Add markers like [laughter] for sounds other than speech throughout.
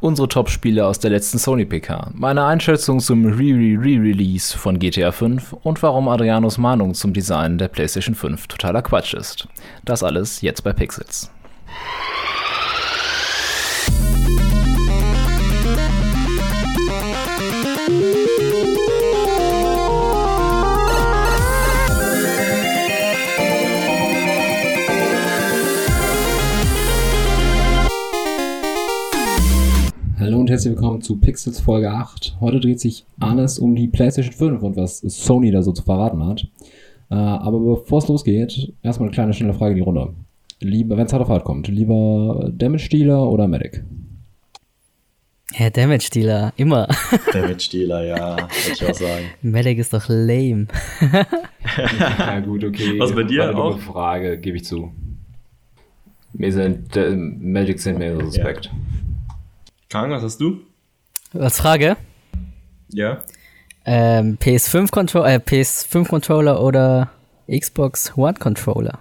unsere Top-Spiele aus der letzten Sony PK, meine Einschätzung zum Re-Re-Re-Release von GTA 5 und warum Adrianos Mahnung zum Design der PlayStation 5 totaler Quatsch ist. Das alles jetzt bei Pixels. Und herzlich willkommen zu Pixels Folge 8. Heute dreht sich alles um die PlayStation 5 und was Sony da so zu verraten hat. Äh, aber bevor es losgeht, erstmal eine kleine schnelle Frage in die Runde. Lieber, wenn es hart auf hart kommt, lieber Damage Dealer oder Medic? [laughs] Ja, Damage Dealer, immer. Damage Dealer, ja, würde ich auch sagen. [laughs] Medic ist doch lame. [laughs] ja, gut, okay. Was bei dir War eine auch? Frage, gebe ich zu. Mir sind äh, Magic sind mir suspekt. Kang, was hast du? Als Frage, Ja. ähm, PS5 Controller, äh, PS5 Controller oder Xbox One Controller?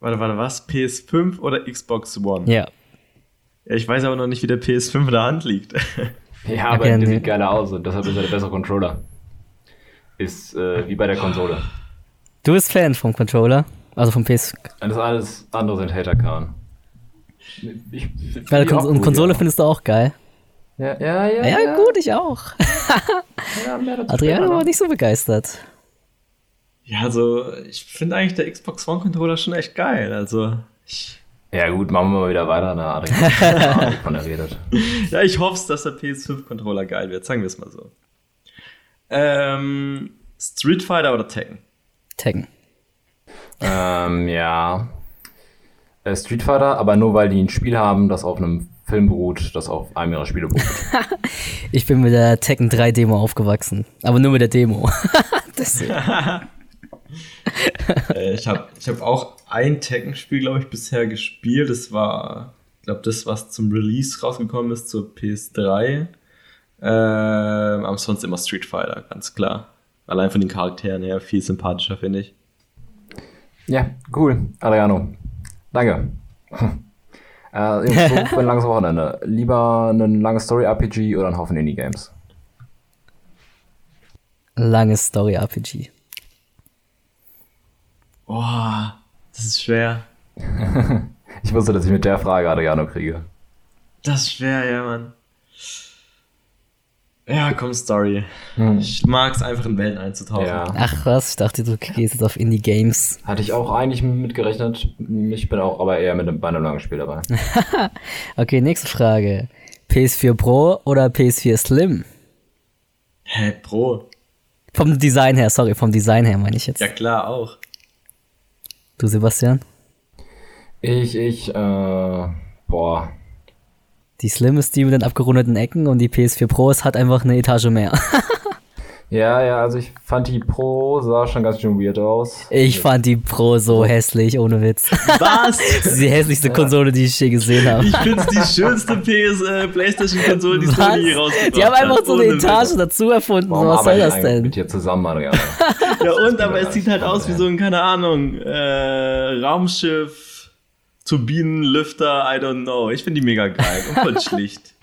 Warte, warte, was? PS5 oder Xbox One? Ja. Ja, ich weiß aber noch nicht, wie der PS5 in der Hand liegt. [laughs] Ja, aber Okay, der nee. sieht geiler aus und deshalb ist er der bessere Controller. Ist äh, wie bei der Konsole. Du bist Fan vom Controller, also vom PS. Das alles andere sind Hater-Kahn. Ich, find Weil Kon und Konsole ja. findest du auch geil. Ja, ja, ja. Ja, gut, ich auch. Ja, Adriano war nicht so begeistert. ja, also, ich finde eigentlich der Xbox One Controller schon echt geil. Also, ich, Ja, gut, machen wir mal wieder weiter. Na, Adrian, keine [laughs] Ahnung, wovon er redet. ja, ich hoffe, dass der PS5 Controller geil wird, sagen wir es mal so. Ähm, Street Fighter oder Tekken? Tekken. ähm, ja. Äh, Street Fighter, aber nur weil die ein Spiel haben, das auf einem Film beruht, das auf einem ihrer Spiele beruht. [laughs] Ich bin mit der Tekken 3 Demo aufgewachsen. Aber nur mit der Demo. [laughs] [laughs] Äh, ich habe ich hab auch ein Tekken-Spiel, glaube ich, bisher gespielt. Das war, ich glaube, das, was zum Release rausgekommen ist, zur PS3. Ähm, aber sonst immer Street Fighter, ganz klar. Allein von den Charakteren her viel sympathischer, finde ich. ja, cool. Adriano. Danke. [laughs] äh, so [laughs] für ein langes Wochenende. Lieber ein langes Story-RPG oder ein Haufen Indie-Games? Langes Story-RPG. Boah, das ist schwer. [laughs] Ich wusste, dass ich mit der Frage Adriano kriege. Das ist schwer, ja, Mann. Ja, komm, Story. Hm. Ich mag es einfach in Welten einzutauchen. Ja. Ach was, ich dachte, du gehst jetzt auf Indie-Games. Hatte ich auch eigentlich mit gerechnet. Ich bin auch aber eher mit einem, bei einem langen Spiel dabei. [laughs] Okay, nächste Frage. PS4 Pro oder PS4 Slim? Hä, Pro? Vom Design her, sorry, vom Design her meine ich jetzt. Ja, klar, auch. Du, Sebastian? Ich, ich, äh, boah. Die Slim ist die mit den abgerundeten Ecken und die PS4 Pro ist hat einfach eine Etage mehr. [laughs] Ja, ja, also ich fand die Pro sah schon ganz schön weird aus. Ich fand die Pro so hässlich, ohne Witz. Was? [laughs] Das ist die hässlichste Konsole, die ich je gesehen habe. Ich finde es die schönste PS, äh, PlayStation-Konsole, die Sony je Was? rausgebracht Die haben einfach hat. so eine Ohne Etage Witz. dazu erfunden. Warum was soll das denn? mit dir zusammen? [laughs] Ja, und, aber es sieht halt aus wie so ein, keine Ahnung, äh, Raumschiff, Turbinenlüfter, I don't know. Ich finde die mega geil und voll [laughs] schlicht.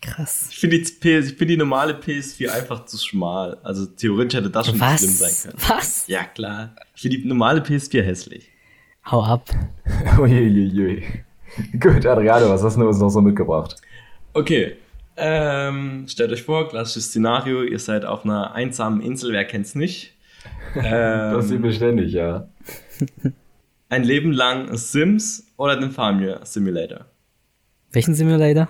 Krass. Ich finde die, PS ich find die normale PS4 einfach zu schmal. Also theoretisch hätte das schon schlimm sein Was? können. Was? Ja, klar. Ich finde die normale PS4 hässlich. Hau ab. [laughs] Uiuiui. Gut, Adriano, was hast du uns noch so mitgebracht? Okay. Ähm, stellt euch vor, klassisches Szenario, ihr seid auf einer einsamen Insel, wer kennt's nicht? [laughs] Das sieht Ähm, beständig, ja. Ein Leben lang Sims oder den Farming Simulator? Welchen Simulator?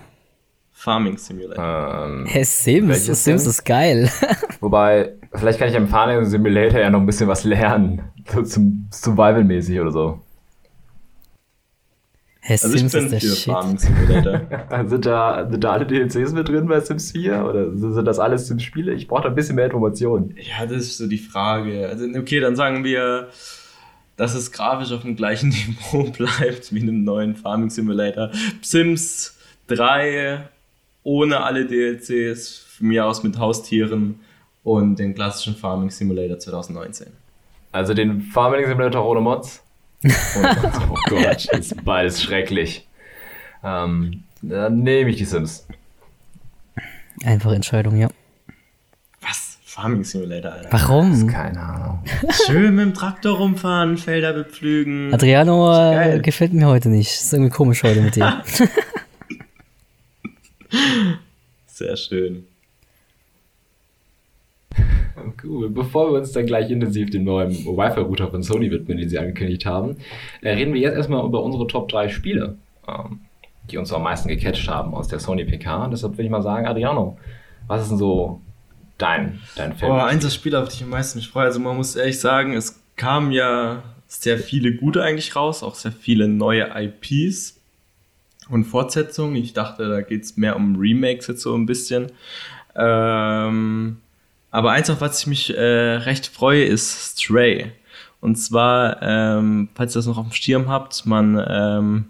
Farming Simulator. Ähm, Hey, Sims. Sims denn? ist geil. [laughs] wobei, vielleicht kann ich am Farming Simulator ja noch ein bisschen was lernen. So zum Survival-mäßig oder so. Hey, Also ich Sims bin ist der für Shit. Farming Simulator. [laughs] Sind da, sind da alle DLCs mit drin bei Sims 4? Oder sind sind das alles Sims-Spiele? Ich brauche da ein bisschen mehr Informationen. ja, das ist so die Frage. Also, okay, dann sagen wir, dass es grafisch auf dem gleichen [laughs] Niveau bleibt wie in einem neuen Farming Simulator. Sims 3 ohne alle DLCs, von mir aus mit Haustieren und den klassischen Farming Simulator 2019. Also den Farming Simulator [laughs] ohne Mods? Oh Gott, ist beides schrecklich. Ähm, Dann nehme ich die Sims. Einfache Entscheidung, ja. Farming Simulator, Alter. Warum? Keine Ahnung. Schön mit dem Traktor rumfahren, Felder bepflügen. Adriano äh, gefällt mir heute nicht. Ist irgendwie komisch heute mit dir. [laughs] Sehr schön. Cool. Bevor wir uns dann gleich intensiv dem neuen Wi-Fi-Router von Sony widmen, den sie angekündigt haben, äh, reden wir jetzt erstmal über unsere Top 3 Spiele, ähm, die uns am meisten gecatcht haben aus der Sony PK. Deshalb würde ich mal sagen, Adriano, was ist denn so dein, dein Film? Boah, eins der Spiele, auf die ich am meisten mich freue. Also man muss ehrlich sagen, es kamen ja sehr viele gute eigentlich raus, auch sehr viele neue IPs und Fortsetzungen. Ich dachte, da geht es mehr um Remakes jetzt so ein bisschen. Ähm, aber eins, auf was ich mich äh, recht freue, ist Stray. Und zwar, ähm, falls ihr das noch auf dem Schirm habt, man ähm,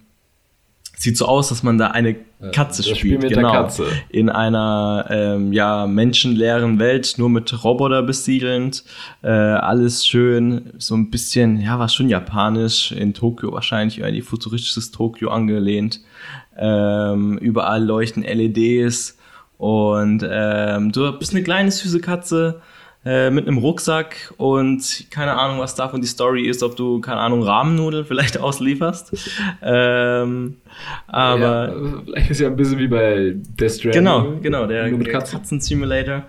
sieht so aus, dass man da eine Katze das Spiel spielt. der genau. Katze. In einer ähm, ja, menschenleeren Welt, nur mit Roboter besiedelnd. Äh, alles schön, so ein bisschen, ja, war schon japanisch, in Tokio wahrscheinlich, irgendwie futuristisches Tokio angelehnt. Ähm, überall leuchten LEDs und ähm, du bist eine kleine süße Katze äh, mit einem Rucksack und keine Ahnung, was davon die Story ist, ob du, keine Ahnung, Rahmennudeln vielleicht [laughs] auslieferst. Ähm, aber ja, vielleicht ist ja ein bisschen wie bei Death Stranding. Genau, genau, der, [laughs] [laughs] der Katzen. Katzen-Simulator,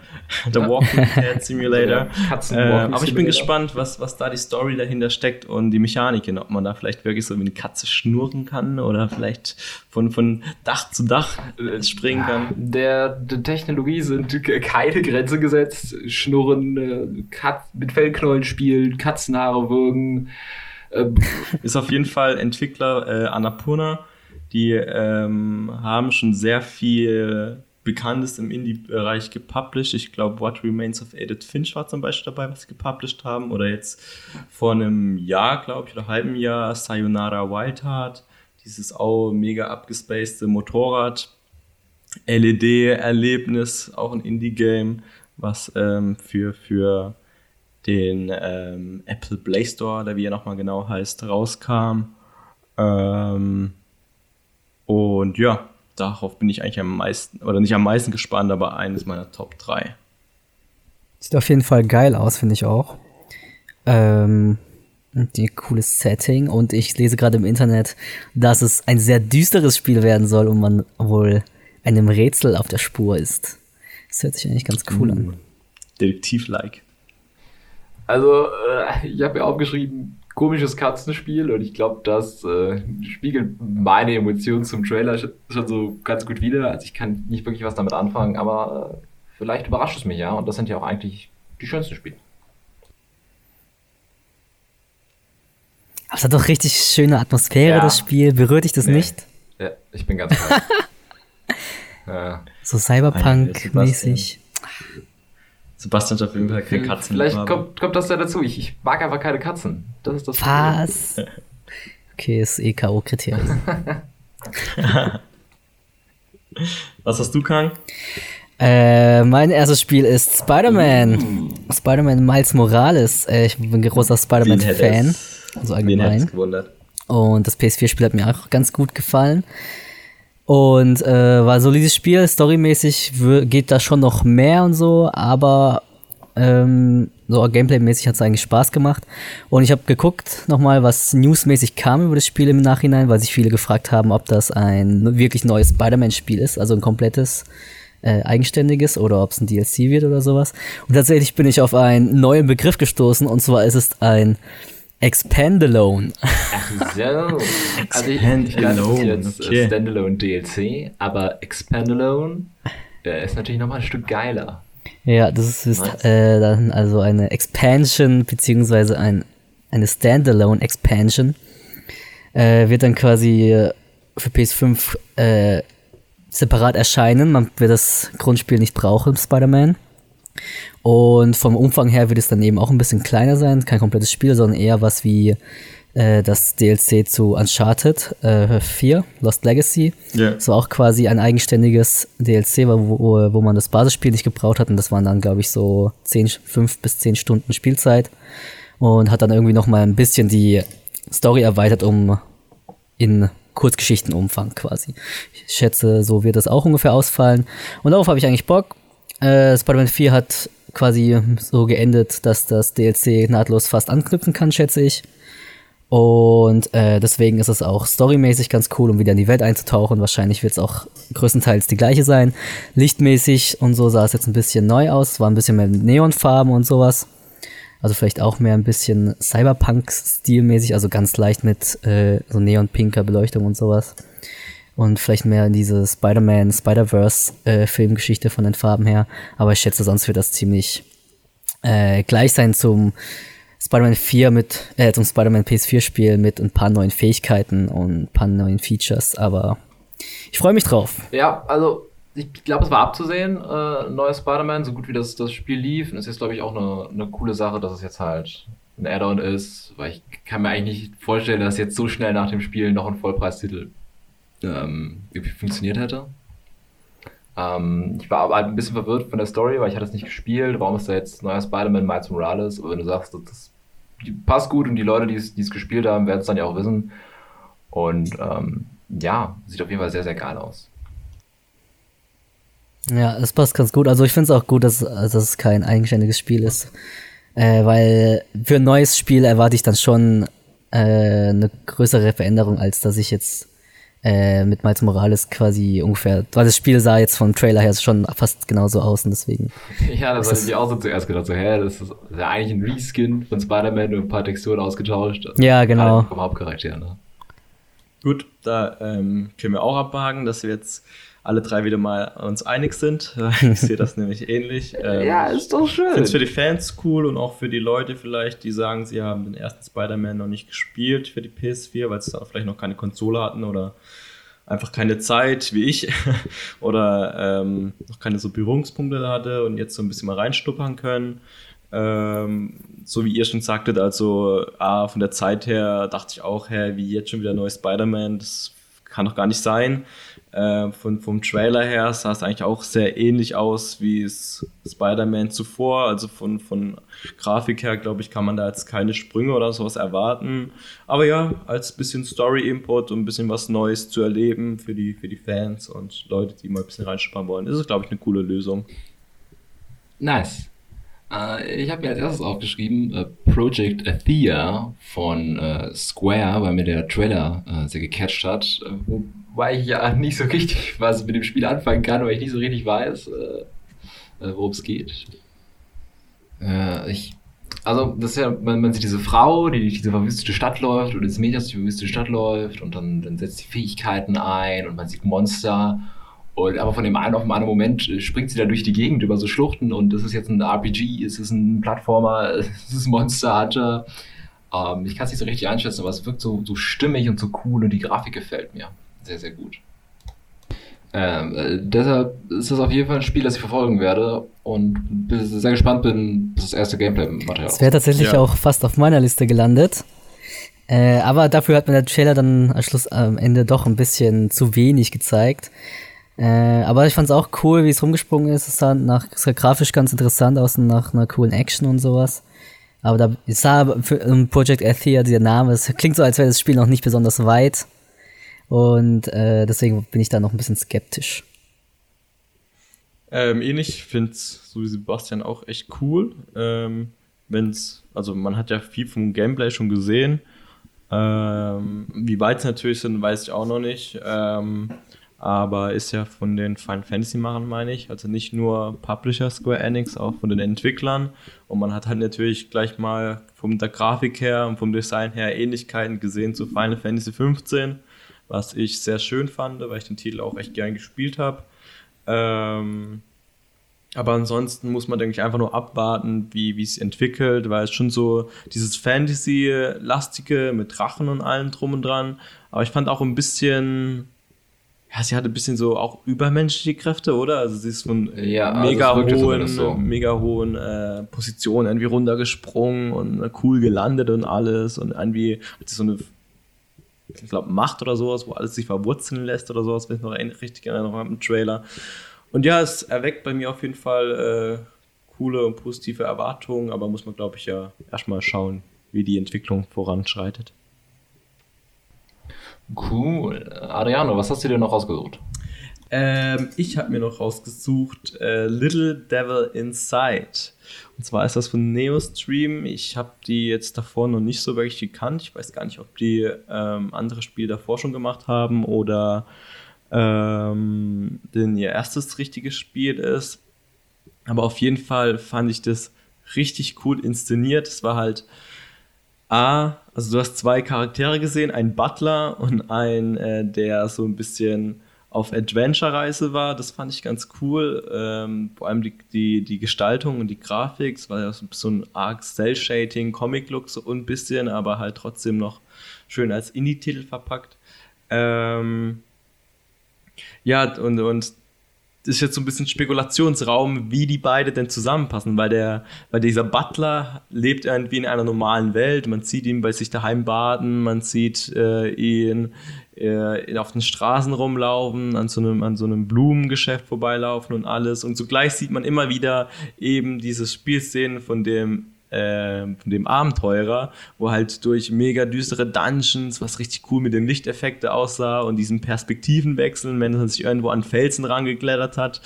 der Walking Cat Simulator. Katzen- äh, aber ich bin Simulator. gespannt, was, was da die Story dahinter steckt und die Mechaniken, ob man da vielleicht wirklich so wie eine Katze schnurren kann oder vielleicht von, von Dach zu Dach äh, springen kann. Der, der Technologie sind keine Grenze gesetzt. Schnurren, äh, Kat mit Fellknollen spielen, Katzenhaare würgen. Äh, [laughs] Ist auf jeden Fall Entwickler äh, Annapurna. Die ähm, haben schon sehr viel Bekanntes im Indie-Bereich gepublished. Ich glaube, What Remains of Edith Finch war zum Beispiel dabei, was sie gepublished haben. Oder jetzt vor einem Jahr, glaube ich, oder halben Jahr Sayonara Wild Heart. Dieses auch mega abgespacede Motorrad. LED-Erlebnis, auch ein Indie-Game, was ähm, für, für den ähm, Apple Play Store, der wie er nochmal genau heißt, rauskam. Ähm, und ja, darauf bin ich eigentlich am meisten, oder nicht am meisten gespannt, aber eines meiner Top 3. Sieht auf jeden Fall geil aus, finde ich auch. Ähm, die cooles Setting und ich lese gerade im Internet, dass es ein sehr düsteres Spiel werden soll und man wohl einem Rätsel auf der Spur ist. Das hört sich eigentlich ganz cool an. Detektiv-like. Also, äh, ich habe ja aufgeschrieben, komisches Katzenspiel und ich glaube, das äh, spiegelt meine Emotionen zum Trailer sch- schon so ganz gut wider. Also ich kann nicht wirklich was damit anfangen, aber äh, vielleicht überrascht es mich ja und das sind ja auch eigentlich die schönsten Spiele. Aber es hat doch richtig schöne Atmosphäre, Ja. das Spiel. Berührt dich das Nee. nicht? Ja, ich bin ganz [laughs] ja. So Cyberpunk-mäßig. Sebastian hat auf jeden Fall keine Katzen. Vielleicht kommt, kommt das ja dazu. Ich, ich mag einfach keine Katzen. Das ist das Problem. Was? Okay, ist eh K.O.-Kriterium. [laughs] Was hast du, Kang? Äh, mein erstes Spiel ist Spider-Man. Spider-Man Miles Morales. Äh, ich bin ein großer Spider-Man-Fan. Also allgemein. Und das PS4-Spiel hat mir auch ganz gut gefallen. Und äh, war solides Spiel, storymäßig geht da schon noch mehr und so, aber ähm, so Gameplay-mäßig hat es eigentlich Spaß gemacht. Und ich habe geguckt nochmal, was newsmäßig kam über das Spiel im Nachhinein, weil sich viele gefragt haben, ob das ein wirklich neues Spider-Man-Spiel ist, also ein komplettes äh, eigenständiges oder ob es ein DLC wird oder sowas. Und tatsächlich bin ich auf einen neuen Begriff gestoßen und zwar ist es ein Expandalone. So. Also ich, ich ist jetzt okay. äh, Standalone DLC, aber Expandalone der ist natürlich nochmal ein Stück geiler. Ja, das ist Nice. äh, dann also eine Expansion beziehungsweise ein, eine Standalone Expansion. Äh, wird dann quasi äh, für PS5 äh, separat erscheinen. Man wird das Grundspiel nicht brauchen, Spider-Man. Und vom Umfang her wird es dann eben auch ein bisschen kleiner sein. Kein komplettes Spiel, sondern eher was wie äh, das DLC zu Uncharted äh, 4, Lost Legacy. Ja. Das war auch quasi ein eigenständiges DLC, wo, wo, wo man das Basisspiel nicht gebraucht hat. Und das waren dann, glaube ich, so 10, 5 bis 10 Stunden Spielzeit. Und hat dann irgendwie noch mal ein bisschen die Story erweitert um in Kurzgeschichtenumfang quasi. Ich schätze, so wird das auch ungefähr ausfallen. Und darauf habe ich eigentlich Bock. Äh, Spider-Man 4 hat quasi so geendet, dass das DLC nahtlos fast anknüpfen kann, schätze ich. Und äh, deswegen ist es auch storymäßig ganz cool, um wieder in die Welt einzutauchen. Wahrscheinlich wird es auch größtenteils die gleiche sein. Lichtmäßig und so sah es jetzt ein bisschen neu aus. War ein bisschen mehr Neonfarben und sowas. Also vielleicht auch mehr ein bisschen Cyberpunk-stilmäßig, also ganz leicht mit äh, so neonpinker Beleuchtung und sowas. Und vielleicht mehr in diese Spider-Man, Spider-Verse-Filmgeschichte äh, von den Farben her. Aber ich schätze, sonst wird das ziemlich äh, gleich sein zum Spider-Man 4 mit, äh, zum Spider-Man PS4-Spiel mit ein paar neuen Fähigkeiten und ein paar neuen Features. Aber ich freue mich drauf. Ja, also ich glaube, es war abzusehen, äh, neues Spider-Man, so gut wie das, das Spiel lief. Und es ist, glaube ich, auch eine, eine coole Sache, dass es jetzt halt ein Add-on ist, weil ich kann mir eigentlich nicht vorstellen, dass jetzt so schnell nach dem Spiel noch ein Vollpreistitel ähm, funktioniert hätte. Ähm, ich war aber halt ein bisschen verwirrt von der Story, weil ich hatte es nicht gespielt. Warum ist da jetzt neuer Spider-Man Miles Morales? Aber wenn du sagst, das, passt gut und die Leute, die es gespielt haben, werden es dann ja auch wissen. Und ähm, ja, sieht auf jeden Fall sehr, sehr geil aus. Ja, das passt ganz gut. Also ich finde es auch gut, dass, dass es kein eigenständiges Spiel ist. Äh, weil für ein neues Spiel erwarte ich dann schon äh, eine größere Veränderung, als dass ich jetzt äh, mit Miles Morales quasi ungefähr, weil das Spiel sah jetzt vom Trailer her schon fast genauso aus und deswegen. [laughs] Ja, das hatte ich auch so zuerst gedacht, so, hä, das ist ja eigentlich ein Reskin von Spider-Man und ein paar Texturen ausgetauscht. Also ja, genau. Vom Hauptcharakter, ne? Gut, da ähm, können wir auch abhaken, dass wir jetzt alle drei wieder mal uns einig sind. [laughs] Ich sehe das nämlich ähnlich. Ähm, ja, ist doch schön. Ich finde es für die Fans cool und auch für die Leute vielleicht, die sagen, sie haben den ersten Spider-Man noch nicht gespielt für die PS4, weil sie da vielleicht noch keine Konsole hatten oder einfach keine Zeit, wie ich, [laughs] oder ähm, noch keine so Berührungspunkte hatte und jetzt so ein bisschen mal reinstuppern können. Ähm, so wie ihr schon sagtet, also ah, von der Zeit her dachte ich auch, hä, wie jetzt schon wieder neues Spider-Man, das kann doch gar nicht sein. Äh, von, vom Trailer her sah es eigentlich auch sehr ähnlich aus wie Spider-Man zuvor. Also von, von Grafik her, glaube ich, kann man da jetzt keine Sprünge oder sowas erwarten. Aber ja, als bisschen Story-Input und ein bisschen was Neues zu erleben für die, für die Fans und Leute, die mal ein bisschen reinsparen wollen, ist es, glaube ich, eine coole Lösung. Nice. Äh, ich habe mir als erstes aufgeschrieben äh, Project Athea von äh, Square, weil mir der Trailer sehr gecatcht hat. Wo weil ich ja nicht so richtig was mit dem Spiel anfangen kann, weil ich nicht so richtig weiß, äh, äh worum es geht. Äh, ich, also, das ja, man, man, sieht diese Frau, die durch diese verwüstete Stadt läuft, oder das Mädchen, das durch die verwüstete Stadt läuft, und dann, dann setzt sie Fähigkeiten ein, und man sieht Monster. Und aber von dem einen auf den anderen Moment äh, springt sie da durch die Gegend über so Schluchten und das ist jetzt ein RPG, es ist ein Plattformer, [laughs] es ist Monster Hunter. Ähm, ich kann es nicht so richtig einschätzen, aber es wirkt so, so stimmig und so cool und die Grafik gefällt mir sehr, sehr gut. Ähm, äh, deshalb ist das auf jeden Fall ein Spiel, das ich verfolgen werde und sehr gespannt bin, bis das erste Gameplay-Material Das wäre tatsächlich ja. auch fast auf meiner Liste gelandet. Äh, aber dafür hat mir der Trailer dann am Schluss am Ende doch ein bisschen zu wenig gezeigt. Äh, aber ich fand es auch cool, wie es rumgesprungen ist. Es sah, nach, es sah grafisch ganz interessant aus und nach einer coolen Action und sowas. Aber da sah für um Project Athea dieser Name, es klingt so, als wäre das Spiel noch nicht besonders weit. Und äh, deswegen bin ich da noch ein bisschen skeptisch. Ähm, ähnlich finde es, so wie Sebastian, auch echt cool. Ähm, wenn's, also man hat ja viel vom Gameplay schon gesehen. Ähm, wie weit es natürlich sind, weiß ich auch noch nicht. Ähm, aber ist ja von den Final Fantasy machen, meine ich. Also nicht nur Publisher Square Enix, auch von den Entwicklern. Und man hat halt natürlich gleich mal von der Grafik her und vom Design her Ähnlichkeiten gesehen zu Final Fantasy 15 was ich sehr schön fand, weil ich den Titel auch echt gern gespielt habe. Ähm, aber ansonsten muss man, denke ich, einfach nur abwarten, wie es entwickelt, weil es schon so dieses Fantasy-lastige mit Drachen und allem drum und dran. Aber ich fand auch ein bisschen, ja, sie hatte ein bisschen so auch übermenschliche Kräfte, oder? Also sie ist von ja, also mega hohen, so. mega hohen äh, Positionen irgendwie runtergesprungen und cool gelandet und alles und irgendwie hat sie so eine ich glaube, Macht oder sowas, wo alles sich verwurzeln lässt oder sowas, wenn ich noch richtig erinnere habe im Trailer. Und ja, es erweckt bei mir auf jeden Fall äh, coole und positive Erwartungen, aber muss man, glaube ich, ja erstmal schauen, wie die Entwicklung voranschreitet. Cool. Adriano, was hast du dir noch rausgesucht? Ähm, ich habe mir noch rausgesucht äh, Little Devil Inside. Und zwar ist das von Neostream. Ich habe die jetzt davor noch nicht so wirklich gekannt. Ich weiß gar nicht, ob die ähm, andere Spiele davor schon gemacht haben oder ähm, denn ihr erstes richtiges Spiel ist. Aber auf jeden Fall fand ich das richtig cool inszeniert. Es war halt A, also du hast zwei Charaktere gesehen, ein Butler und ein, äh, der so ein bisschen auf Adventure-Reise war. Das fand ich ganz cool. Ähm, vor allem die, die, die Gestaltung und die Grafik. Es war ja so, ein arg Cell-Shading, Comic-Look so ein bisschen, aber halt trotzdem noch schön als Indie-Titel verpackt. Ähm, ja, und, und ist jetzt so ein bisschen Spekulationsraum, wie die beide denn zusammenpassen, weil der, weil dieser Butler lebt irgendwie in einer normalen Welt. Man sieht ihn bei sich daheim baden, man sieht äh, ihn äh, auf den Straßen rumlaufen, an so, einem, an so einem Blumengeschäft vorbeilaufen und alles. Und zugleich sieht man immer wieder eben diese Spielszenen von dem äh, von dem Abenteurer, wo halt durch mega düstere Dungeons, was richtig cool mit den Lichteffekten aussah und diesen Perspektivenwechseln, wenn man sich irgendwo an Felsen rangeklettert hat.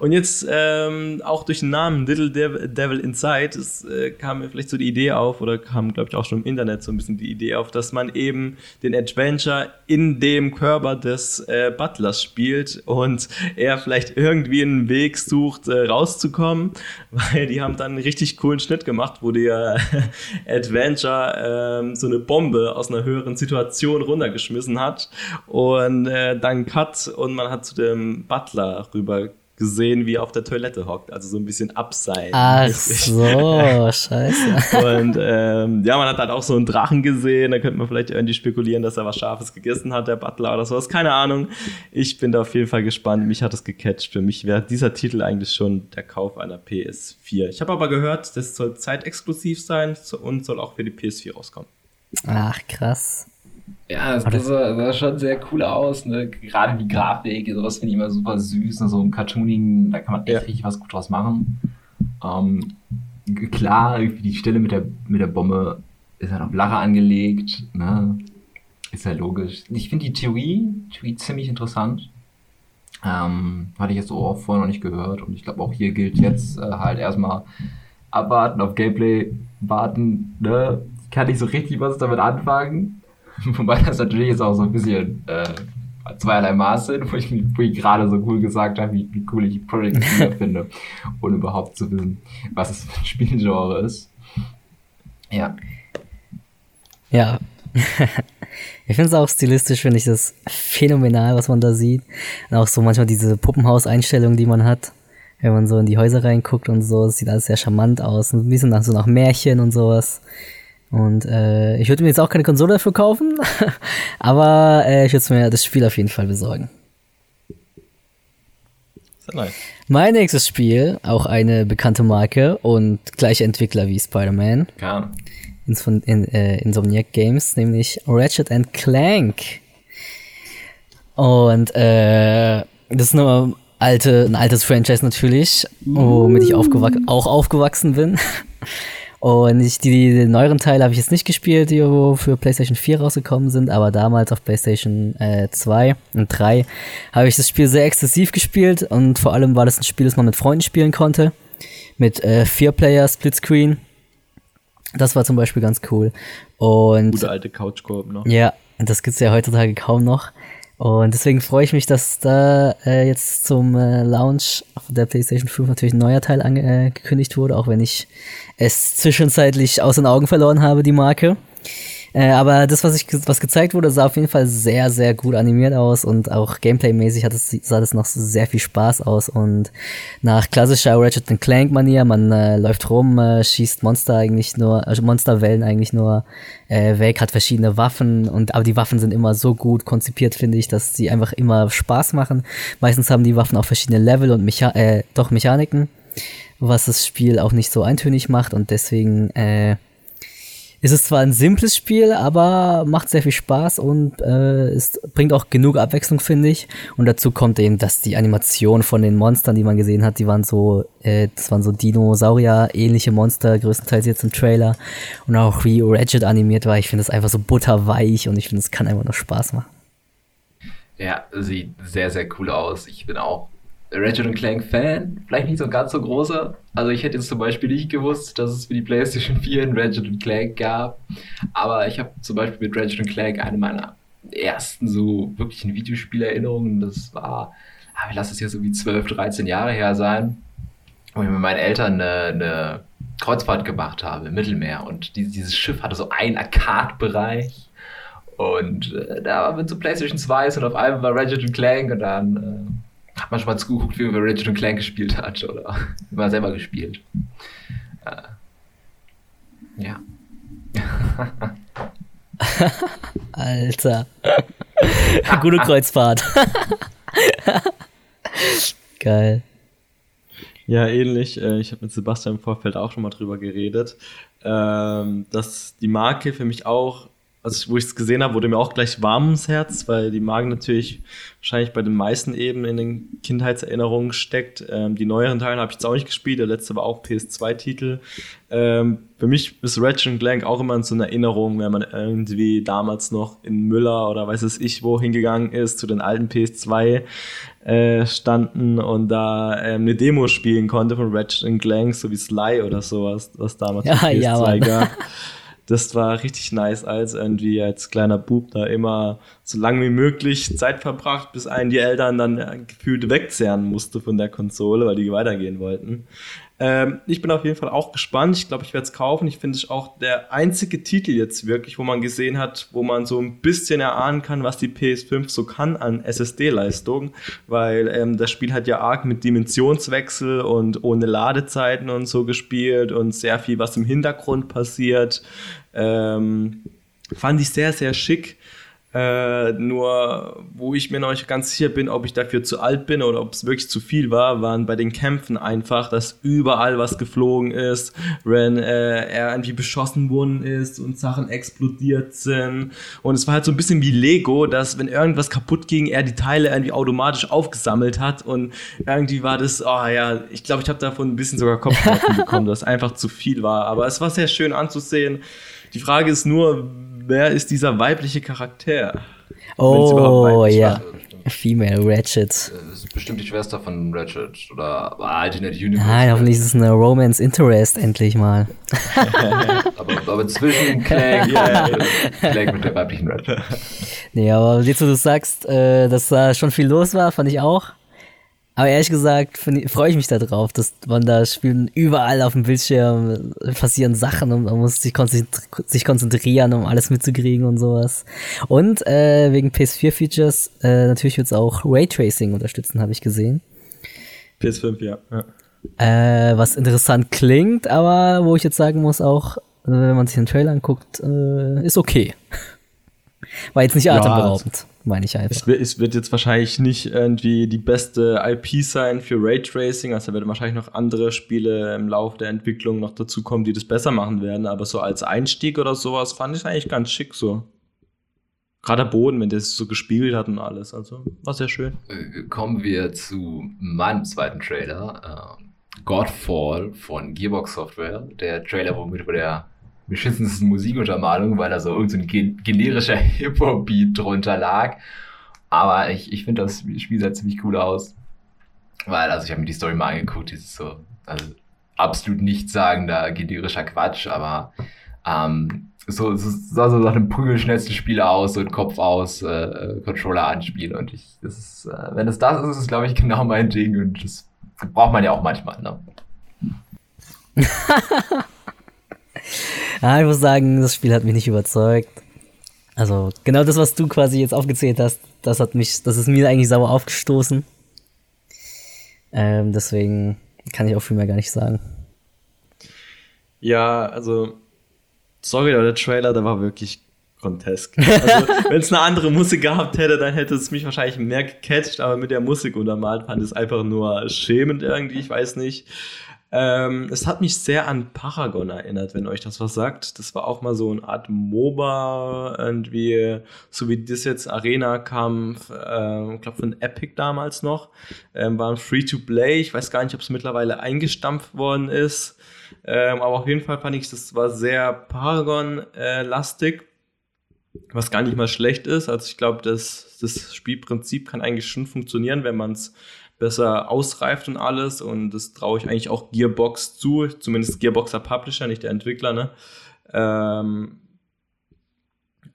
Und jetzt ähm, auch durch den Namen Little Devil Inside, es äh, kam mir vielleicht so die Idee auf, oder kam, glaube ich, auch schon im Internet so ein bisschen die Idee auf, dass man eben den Adventure in dem Körper des äh, Butlers spielt und er vielleicht irgendwie einen Weg sucht, äh, rauszukommen, [laughs] weil die haben dann einen richtig coolen Schnitt gemacht, wo wo der [laughs] Adventure ähm, so eine Bombe aus einer höheren Situation runtergeschmissen hat und äh, dann Cut und man hat zu dem Butler rüber gesehen, wie er auf der Toilette hockt, also so ein bisschen abseilen. Ach [laughs] so, scheiße. Und ähm, ja, man hat halt auch so einen Drachen gesehen, da könnte man vielleicht irgendwie spekulieren, dass er was Scharfes gegessen hat, der Butler oder sowas, keine Ahnung. Ich bin da auf jeden Fall gespannt, mich hat es gecatcht. Für mich wäre dieser Titel eigentlich schon der Kauf einer PS4. Ich habe aber gehört, das soll zeitexklusiv sein und soll auch für die PS4 rauskommen. Ach, krass. Ja, das, das, sah, sah schon sehr cool aus. Ne? Gerade die Grafik, sowas finde ich immer super süß. Ne? So ein Cartooning, da kann man echt ja. richtig was gut draus machen. Ähm, klar, die Stelle mit der, mit der Bombe ist halt auf Lache angelegt. Ne? Ist ja logisch. Ich finde die Theorie, Theorie ziemlich interessant. Ähm, hatte ich jetzt so auch vorher noch nicht gehört. Und ich glaube, auch hier gilt jetzt äh, halt erstmal abwarten, auf Gameplay warten. Ne? Ich kann nicht so richtig was damit anfangen. [laughs] Wobei das natürlich jetzt auch so ein bisschen äh, zweierlei Maß sind, wo ich, wo ich gerade so cool gesagt habe, wie, wie cool ich Project [laughs] finde, ohne überhaupt zu wissen, was es für ein [laughs] Spielgenre ist. Ja. Ja. ich finde es auch stilistisch, finde ich das phänomenal, was man da sieht. Und auch so manchmal diese Puppenhaus-Einstellung, die man hat, wenn man so in die Häuser reinguckt und so. Das sieht alles sehr charmant aus. Ein bisschen nach, so nach Märchen und sowas. Und äh, ich würde mir jetzt auch keine Konsole dafür kaufen, [laughs] aber äh, ich würde mir das Spiel auf jeden Fall besorgen. Nice. Mein nächstes Spiel, auch eine bekannte Marke und gleiche Entwickler wie Spider-Man. Ja. In, in, äh, Insomniac Games, nämlich Ratchet and Clank. Und äh, das ist nur alte, ein altes Franchise natürlich, womit ich aufgewac auch aufgewachsen bin. [laughs] Und ich, die, die neueren Teile habe ich jetzt nicht gespielt, die für PlayStation 4 rausgekommen sind, aber damals auf PlayStation äh, 2 und 3 habe ich das Spiel sehr exzessiv gespielt und vor allem war das ein Spiel, das man mit Freunden spielen konnte. Mit äh, Vier-Player Splitscreen. Das war zum Beispiel ganz cool. Und Gute alte Couch-Koop noch. Ja, das gibt's ja heutzutage kaum noch. Und deswegen freue ich mich, dass da äh, jetzt zum äh, Launch der PlayStation 5 natürlich ein neuer Teil angekündigt wurde, auch wenn ich es zwischenzeitlich aus den Augen verloren habe, die Marke. Äh, aber das, was ich was gezeigt wurde, sah auf jeden Fall sehr, sehr gut animiert aus und auch Gameplay-mäßig hat es, sah das noch sehr viel Spaß aus und nach klassischer Ratchet Clank-Manier, man äh, läuft rum, äh, schießt Monster eigentlich nur, also Monsterwellen eigentlich nur äh, weg, hat verschiedene Waffen und aber die Waffen sind immer so gut konzipiert, finde ich, dass sie einfach immer Spaß machen. Meistens haben die Waffen auch verschiedene Level und Mecha äh, doch Mechaniken, was das Spiel auch nicht so eintönig macht und deswegen äh, ist es zwar ein simples Spiel, aber macht sehr viel Spaß und äh, es bringt auch genug Abwechslung, finde ich. Und dazu kommt eben, dass die Animation von den Monstern, die man gesehen hat, die waren so, äh, das waren so Dinosaurier-ähnliche Monster, größtenteils jetzt im Trailer. Und auch wie Ratchet animiert war, ich finde es einfach so butterweich und ich finde, es kann einfach nur Spaß machen. Ja, sieht sehr, sehr cool aus. Ich bin auch Ratchet Clank Fan, vielleicht nicht so ganz so großer. Also ich hätte jetzt zum Beispiel nicht gewusst, dass es für die PlayStation [laughs] 4 ein Ratchet Clank gab. Aber ich habe zum Beispiel mit Ratchet Clank eine meiner ersten so wirklichen Videospielerinnerungen. Das war, ah, lass es ja so wie 12, 13 Jahre her sein, wo ich mit meinen Eltern eine, eine Kreuzfahrt gemacht habe im Mittelmeer. Und dieses Schiff hatte so einen Arcade-Bereich. Und äh, da war mit so PlayStation 2 und auf einmal war Ratchet Clank und dann hat man schon mal zugeguckt, wie man Ratchet Clank gespielt hat oder immer selber gespielt. Äh, ja. [laughs] Alter. [laughs] Gute Kreuzfahrt. [laughs] Geil. Ja, ähnlich. Äh, ich habe mit Sebastian im Vorfeld auch schon mal drüber geredet, ähm, dass die Marke für mich auch also wo ich es gesehen habe, wurde mir auch gleich warm ums Herz, weil die Magen natürlich wahrscheinlich bei den meisten eben in den Kindheitserinnerungen steckt. Ähm, die neueren Teile habe ich jetzt auch nicht gespielt, der letzte war auch PS2-Titel. Ähm, für mich ist Ratchet Clank auch immer so eine Erinnerung, wenn man irgendwie damals noch in Müller oder weiß es ich wo hingegangen ist, zu den alten PS2 äh, standen und da ähm, eine Demo spielen konnte von Ratchet Clank, so wie Sly oder sowas, was damals ja, PS2 ja, gab. [laughs] das war richtig nice, als irgendwie als kleiner Bub da immer so lange wie möglich Zeit verbracht, bis einen die Eltern dann gefühlt wegzehren musste von der Konsole, weil die weitergehen wollten. Ähm, ich bin auf jeden Fall auch gespannt. Ich glaube, ich werde es kaufen. Ich finde es auch der einzige Titel jetzt wirklich, wo man gesehen hat, wo man so ein bisschen erahnen kann, was die PS5 so kann an SSD-Leistung, weil ähm, das Spiel hat ja arg mit Dimensionswechsel und ohne Ladezeiten und so gespielt und sehr viel, was im Hintergrund passiert. Ähm, fand ich sehr, sehr schick. Äh, nur, wo ich mir noch nicht ganz sicher bin, ob ich dafür zu alt bin oder ob es wirklich zu viel war, waren bei den Kämpfen einfach, dass überall was geflogen ist, wenn äh, er irgendwie beschossen worden ist und Sachen explodiert sind. Und es war halt so ein bisschen wie Lego, dass wenn irgendwas kaputt ging, er die Teile irgendwie automatisch aufgesammelt hat und irgendwie war das, oh ja, ich glaube, ich habe davon ein bisschen sogar Kopfschmerzen bekommen, dass einfach zu viel war. Aber es war sehr schön anzusehen. Die Frage ist nur, wer ist dieser weibliche Charakter? Oh, ja. Female Ratchet. Das ist bestimmt die Schwester von Ratchet oder Alternate Universe. Nein, hoffentlich ist es eine Romance Interest endlich mal. [laughs] aber, aber zwischen Clank, [laughs] yeah, Clank mit der weiblichen Ratchet. Nee, aber jetzt, wo du sagst, äh, dass da schon viel los war, fand ich auch. Aber ehrlich gesagt freue ich mich darauf, dass man da spielen überall auf dem Bildschirm passieren Sachen und man muss sich, konzentrieren, um alles mitzukriegen und sowas. Und äh, wegen PS4-Features äh, natürlich wird es auch Raytracing unterstützen, habe ich gesehen. PS5, ja. ja. Äh, was interessant klingt, aber wo ich jetzt sagen muss, auch wenn man sich den Trailer anguckt, äh, ist okay. War jetzt nicht atemberaubend. Ja, meine ich einfach. Es wird, es wird, jetzt wahrscheinlich nicht irgendwie die beste IP sein für Raytracing, also da werden wahrscheinlich noch andere Spiele im Laufe der Entwicklung noch dazu kommen, die das besser machen werden, aber so als Einstieg oder sowas fand ich eigentlich ganz schick so. Gerade der Boden, wenn der so gespiegelt hat und alles, also war sehr schön. Äh, kommen wir zu meinem zweiten Trailer, äh, Godfall von Gearbox Software, der Trailer, womit wir der beschissensten Musikuntermalung, weil da so irgendein so generischer [laughs] Hip-Hop-Beat drunter lag. Aber ich, ich finde das Spiel sah ziemlich cool aus. Weil, also ich habe mir die Story mal angeguckt, dieses so, also absolut nichtssagender generischer Quatsch, aber ähm, so, so sah so nach einem prügelschnellsten Spiel aus, so ein Kopf aus, äh, Controller anspielen und ich, das ist, äh, wenn es das ist, ist es glaube ich [laughs] genau mein Ding und das braucht man ja auch manchmal, ne? [laughs] [laughs] Ja, ich muss sagen, das Spiel hat mich nicht überzeugt. Also, genau das, was du quasi jetzt aufgezählt hast, das hat mich, das ist mir eigentlich sauer aufgestoßen. Ähm, deswegen kann ich auch viel mehr gar nicht sagen. Ja, also, sorry, der Trailer, der war wirklich grotesk. Also, [laughs] wenn es eine andere Musik gehabt hätte, dann hätte es mich wahrscheinlich mehr gecatcht, aber mit der Musik untermalt fand es einfach nur schämend irgendwie, ich weiß nicht. Ähm, es hat mich sehr an Paragon erinnert, wenn euch das was sagt. Das war auch mal so eine Art MOBA, irgendwie, so wie das jetzt Arena-Kampf, äh, ich glaube von Epic damals noch, ähm, war ein Free-to-Play. Ich weiß gar nicht, ob es mittlerweile eingestampft worden ist. Ähm, aber auf jeden Fall fand ich, das war sehr Paragon-lastig. was gar nicht mal schlecht ist. Also ich glaube, das, das Spielprinzip kann eigentlich schon funktionieren, wenn man es besser ausreift und alles. Und das traue ich eigentlich auch Gearbox zu, zumindest Gearboxer Publisher, nicht der Entwickler. Ne? Ähm,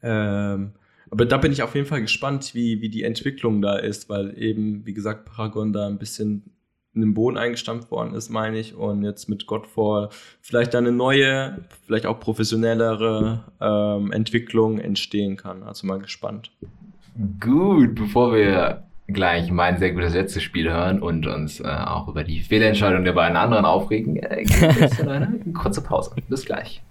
ähm, aber da bin ich auf jeden Fall gespannt, wie, wie die Entwicklung da ist, weil eben, wie gesagt, Paragon da ein bisschen in den Boden eingestampft worden ist, meine ich. Und jetzt mit Godfall vielleicht eine neue, vielleicht auch professionellere ähm, Entwicklung entstehen kann. Also mal gespannt. Gut, bevor wir gleich mein sehr gutes letztes Spiel hören und uns äh, auch über die Fehlentscheidung der beiden anderen aufregen, äh, gibt es eine kurze Pause. Bis gleich.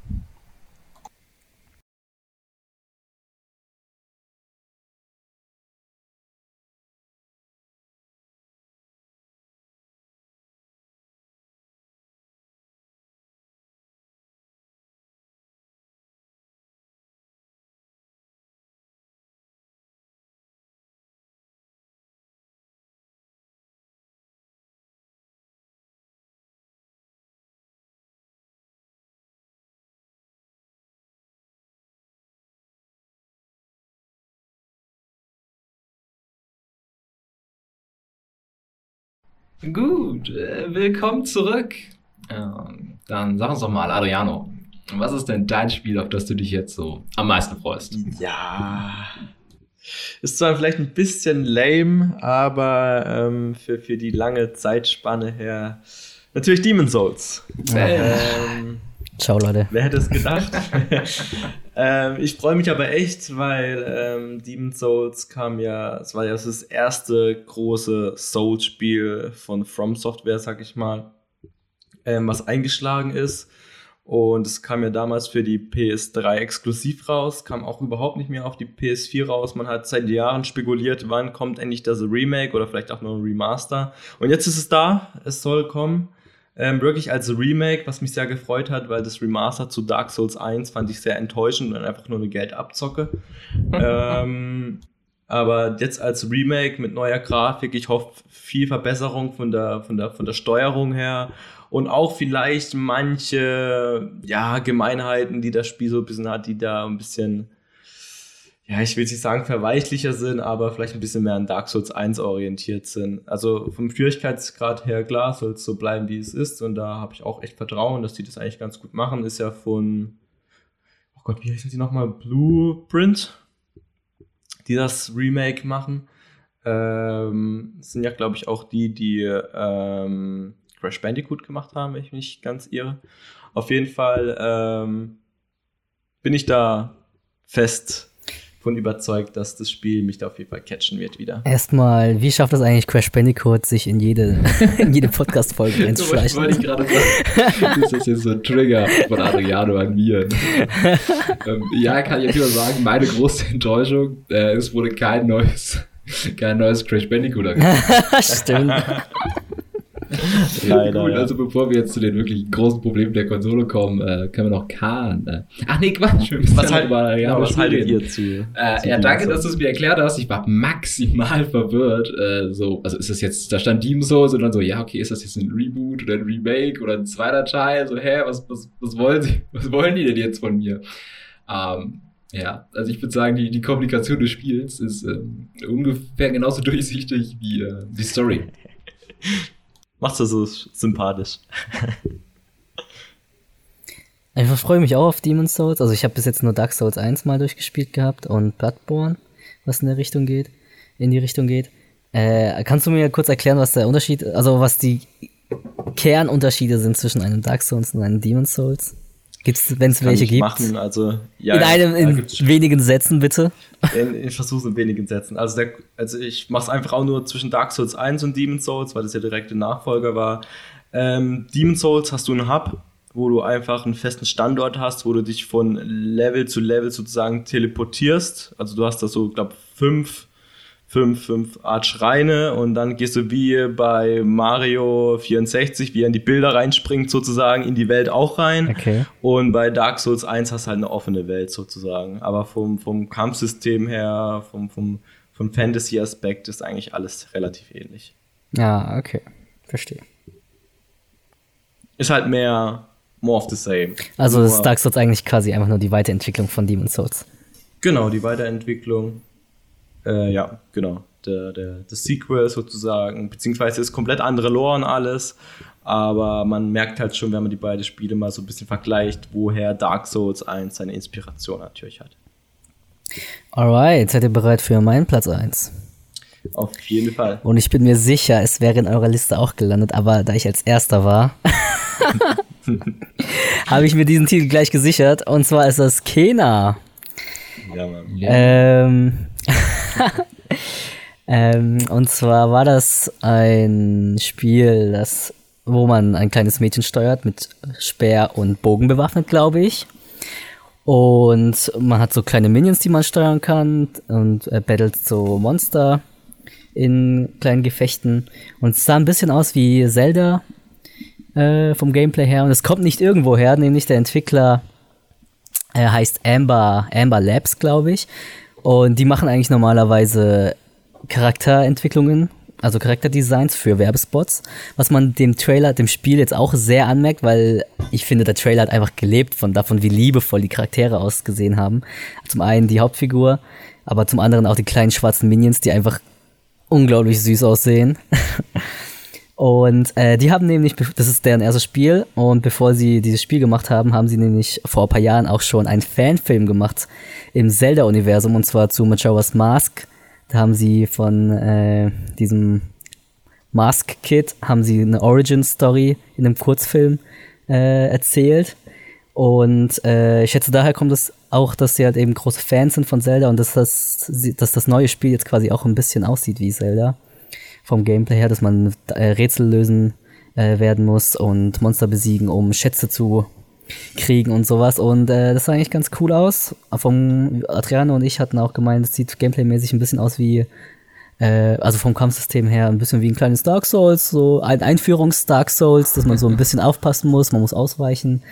Gut, äh, willkommen zurück. Ähm, dann sag uns doch mal, Adriano, was ist denn dein Spiel, auf das du dich jetzt so am meisten freust? Ja. Ist zwar vielleicht ein bisschen lame, aber ähm, für, für die lange Zeitspanne her natürlich Demon Souls. Ähm, Ciao, Leute. Wer hätte es gedacht? [laughs] [laughs] ähm, ich freue mich aber echt, weil ähm, Demon Souls kam ja, es war ja das erste große Souls-Spiel von From Software, sag ich mal, ähm, was eingeschlagen ist. Und es kam ja damals für die PS3 exklusiv raus, kam auch überhaupt nicht mehr auf die PS4 raus. Man hat seit Jahren spekuliert, wann kommt endlich das Remake oder vielleicht auch noch ein Remaster. Und jetzt ist es da, es soll kommen. Ähm, wirklich als Remake, was mich sehr gefreut hat, weil das Remaster zu Dark Souls 1 fand ich sehr enttäuschend und einfach nur eine Geldabzocke. [laughs] ähm, aber jetzt als Remake mit neuer Grafik, ich hoffe viel Verbesserung von der, von der, von der Steuerung her und auch vielleicht manche ja, Gemeinheiten, die das Spiel so ein bisschen hat, die da ein bisschen ja, ich will nicht sagen verweichlicher sind, aber vielleicht ein bisschen mehr an Dark Souls 1 orientiert sind. Also vom Schwierigkeitsgrad her, klar, soll es so bleiben, wie es ist. Und da habe ich auch echt Vertrauen, dass die das eigentlich ganz gut machen. Ist ja von, oh Gott, wie heißen die nochmal? Blueprint, die das Remake machen. Ähm, sind ja, glaube ich, auch die, die ähm, Crash Bandicoot gemacht haben, wenn ich mich ganz irre. Auf jeden Fall ähm, bin ich da fest von überzeugt, dass das Spiel mich da auf jeden Fall catchen wird wieder. Erstmal, wie schafft das eigentlich Crash Bandicoot, sich in jede, [laughs] in jede Podcast-Folge [laughs] einzuschleichen? wollte ich gerade sagen. [laughs] ist das jetzt so ein Trigger von Adriano an mir? ähm, ja, kann ich Fall sagen, meine große Enttäuschung, äh, es wurde kein neues, kein neues Crash Bandicoot Stimmt. [laughs] Leider. Gut, also bevor wir jetzt zu den wirklich großen Problemen der Konsole kommen, äh, können wir noch Kahn. Äh. Ach nee, Quatsch. Was, halt, über, ja, was haltet ihr zu? Äh, zu ja, danke, dass du es mir erklärt hast. Ich war maximal [laughs] verwirrt. Äh, so, also ist das jetzt, da stand Demon Souls und dann so, ja, okay, ist das jetzt ein Reboot oder ein Remake oder ein zweiter Teil? So, hä, was, was, was wollen sie, [laughs] was wollen die denn jetzt von mir? Ähm, ja, also ich würde sagen, die, die Kommunikation des Spiels ist ähm, ungefähr genauso durchsichtig wie äh, die Story. Macht's ja so sympathisch. [laughs] Ich freue mich auch auf Demon's Souls. Also ich habe bis jetzt nur Dark Souls 1 mal durchgespielt gehabt und Bloodborne, was in der Richtung geht, in die Richtung geht. Äh, kannst du mir kurz erklären, was der Unterschied, also was die Kernunterschiede sind zwischen einem Dark Souls und einem Demon's Souls? Gibt's, wenn es welche gibt? Machen. Also, ja, in einem, in wenigen Sätzen bitte. In, ich versuche in wenigen Sätzen. Also, der, also ich mache es einfach auch nur zwischen Dark Souls 1 und Demon Souls, weil das ja direkt der Nachfolger war. Ähm, Demon Souls hast du einen Hub, wo du einfach einen festen Standort hast, wo du dich von Level zu Level sozusagen teleportierst. Also du hast da so, glaube fünf fünf, fünf Art Schreine und dann gehst du wie bei Mario 64, wie er in die Bilder reinspringt, sozusagen in die Welt auch rein. Okay. Und bei Dark Souls 1 hast du halt eine offene Welt sozusagen. Aber vom, vom Kampfsystem her, vom, vom, vom Fantasy-Aspekt ist eigentlich alles relativ ähnlich. Ja, okay. Verstehe. Ist halt mehr more of the same. Also ist Dark Souls eigentlich quasi einfach nur die Weiterentwicklung von Demon's Souls. Genau, die Weiterentwicklung. Äh, ja, genau. Der, der, das Sequel sozusagen, beziehungsweise ist komplett andere Lore und alles. Aber man merkt halt schon, wenn man die beiden Spiele mal so ein bisschen vergleicht, woher Dark Souls 1 seine Inspiration natürlich hat. Alright, seid ihr bereit für meinen Platz 1? Auf jeden Fall. Und ich bin mir sicher, es wäre in eurer Liste auch gelandet, aber da ich als erster war, [laughs] habe ich mir diesen Titel gleich gesichert. Und zwar ist das Kena. Ja, Mann. Ähm, [laughs] ähm, und zwar war das ein Spiel, das, wo man ein kleines Mädchen steuert, mit Speer und Bogen bewaffnet, glaube ich. Und man hat so kleine Minions, die man steuern kann und äh, battelt so Monster in kleinen Gefechten. Und es sah ein bisschen aus wie Zelda äh, vom Gameplay her. Und es kommt nicht irgendwo her, nämlich der Entwickler äh, heißt Amber, Amber Labs, glaube ich. Und die machen eigentlich normalerweise Charakterentwicklungen, also Charakterdesigns für Werbespots, was man dem Trailer, dem Spiel jetzt auch sehr anmerkt, weil ich finde, der Trailer hat einfach gelebt von davon, wie liebevoll die Charaktere ausgesehen haben. Zum einen die Hauptfigur, aber zum anderen auch die kleinen schwarzen Minions, die einfach unglaublich süß aussehen. [laughs] Und äh, die haben nämlich, das ist deren erstes Spiel, und bevor sie dieses Spiel gemacht haben, haben sie nämlich vor ein paar Jahren auch schon einen Fanfilm gemacht im Zelda-Universum, und zwar zu Majora's Mask. Da haben sie von äh, diesem Mask-Kid, haben sie eine Origin-Story in einem Kurzfilm äh, erzählt. Und äh, ich schätze, daher kommt es auch, dass sie halt eben große Fans sind von Zelda und dass das, dass das neue Spiel jetzt quasi auch ein bisschen aussieht wie Zelda vom Gameplay her, dass man äh, Rätsel lösen äh, werden muss und Monster besiegen, um Schätze zu kriegen und sowas. Und äh, das sah eigentlich ganz cool aus. Vom Adriano und ich hatten auch gemeint, es sieht gameplaymäßig ein bisschen aus wie, äh, also vom Kampfsystem her ein bisschen wie ein kleines Dark Souls, so ein Einführungs-Dark Souls, dass man so ein bisschen aufpassen muss, man muss ausweichen.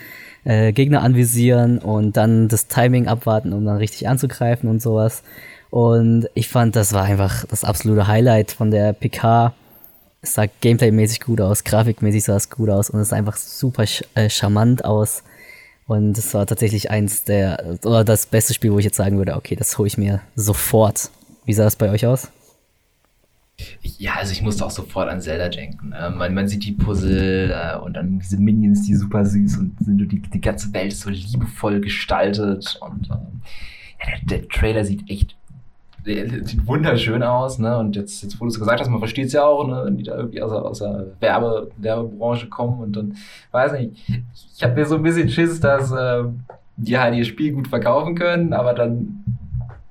Äh, Gegner anvisieren und dann das Timing abwarten, um dann richtig anzugreifen und sowas. Und ich fand, das war einfach das absolute Highlight von der PK. Es sah gameplaymäßig gut aus, grafikmäßig sah es gut aus und es sah einfach super äh, charmant aus. Und es war tatsächlich eins der, oder das beste Spiel, wo ich jetzt sagen würde, okay, das hole ich mir sofort. Wie sah das bei euch aus? Ja, also ich musste auch sofort an Zelda denken. Äh, man, man, sieht die Puzzle äh, und dann diese Minions, die super süß und sind die, die ganze Welt so liebevoll gestaltet und äh, ja, der, der, Trailer sieht echt sieht wunderschön aus, ne? Und jetzt, jetzt wo du es gesagt hast, man versteht es ja auch, ne? Wenn die da irgendwie aus, aus der Werbe, Werbebranche kommen und dann, weiß nicht, ich habe mir so ein bisschen Schiss, dass äh, die halt ihr Spiel gut verkaufen können, aber dann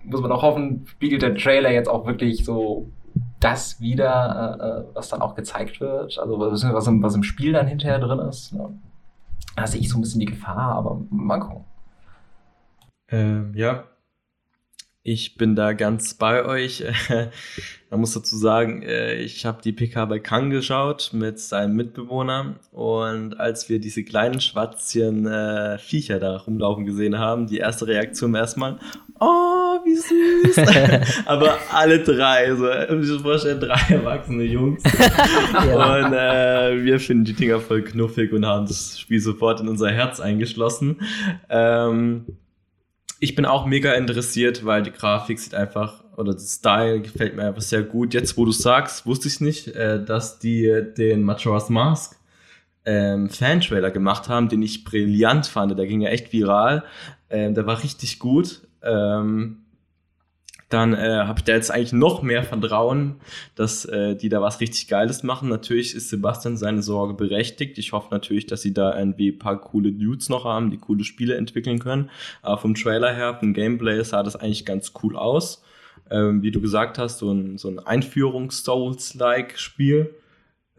muss man auch hoffen, spiegelt der Trailer jetzt auch wirklich so das wieder, äh, äh was dann auch gezeigt wird, also was, im, was im Spiel dann hinterher drin ist. Ne? Da sehe ich so ein bisschen die Gefahr, aber mal gucken. Ähm, ja, ich bin da ganz bei euch. [laughs] Man muss dazu sagen, äh, ich habe die PK bei Kang geschaut mit seinem Mitbewohner und als wir diese kleinen schwarzchen äh, Viecher da rumlaufen gesehen haben, die erste Reaktion erstmal, oh, wie süß. [laughs] [laughs] Aber alle drei, so, ich muss vorstellen, drei erwachsene Jungs. ja. Und äh, wir finden die Dinger voll knuffig und haben das Spiel sofort in unser Herz eingeschlossen. Ähm, ich bin auch mega interessiert, weil die Grafik sieht einfach, oder das Style gefällt mir einfach sehr gut. Jetzt, wo du sagst, wusste ich nicht, äh, dass die den Majora's Mask ähm, Fan-Trailer gemacht haben, den ich brillant fand. Der ging ja echt viral. Ähm, der war richtig gut. Ähm, dann äh, habe ich da jetzt eigentlich noch mehr Vertrauen, dass äh, die da was richtig Geiles machen. Natürlich ist Sebastian seine Sorge berechtigt. Ich hoffe natürlich, dass sie da irgendwie ein paar coole Dudes noch haben, die coole Spiele entwickeln können. Aber vom Trailer her, vom Gameplay sah das eigentlich ganz cool aus. Ähm, wie du gesagt hast, so ein, so ein Einführungs-Souls-like-Spiel.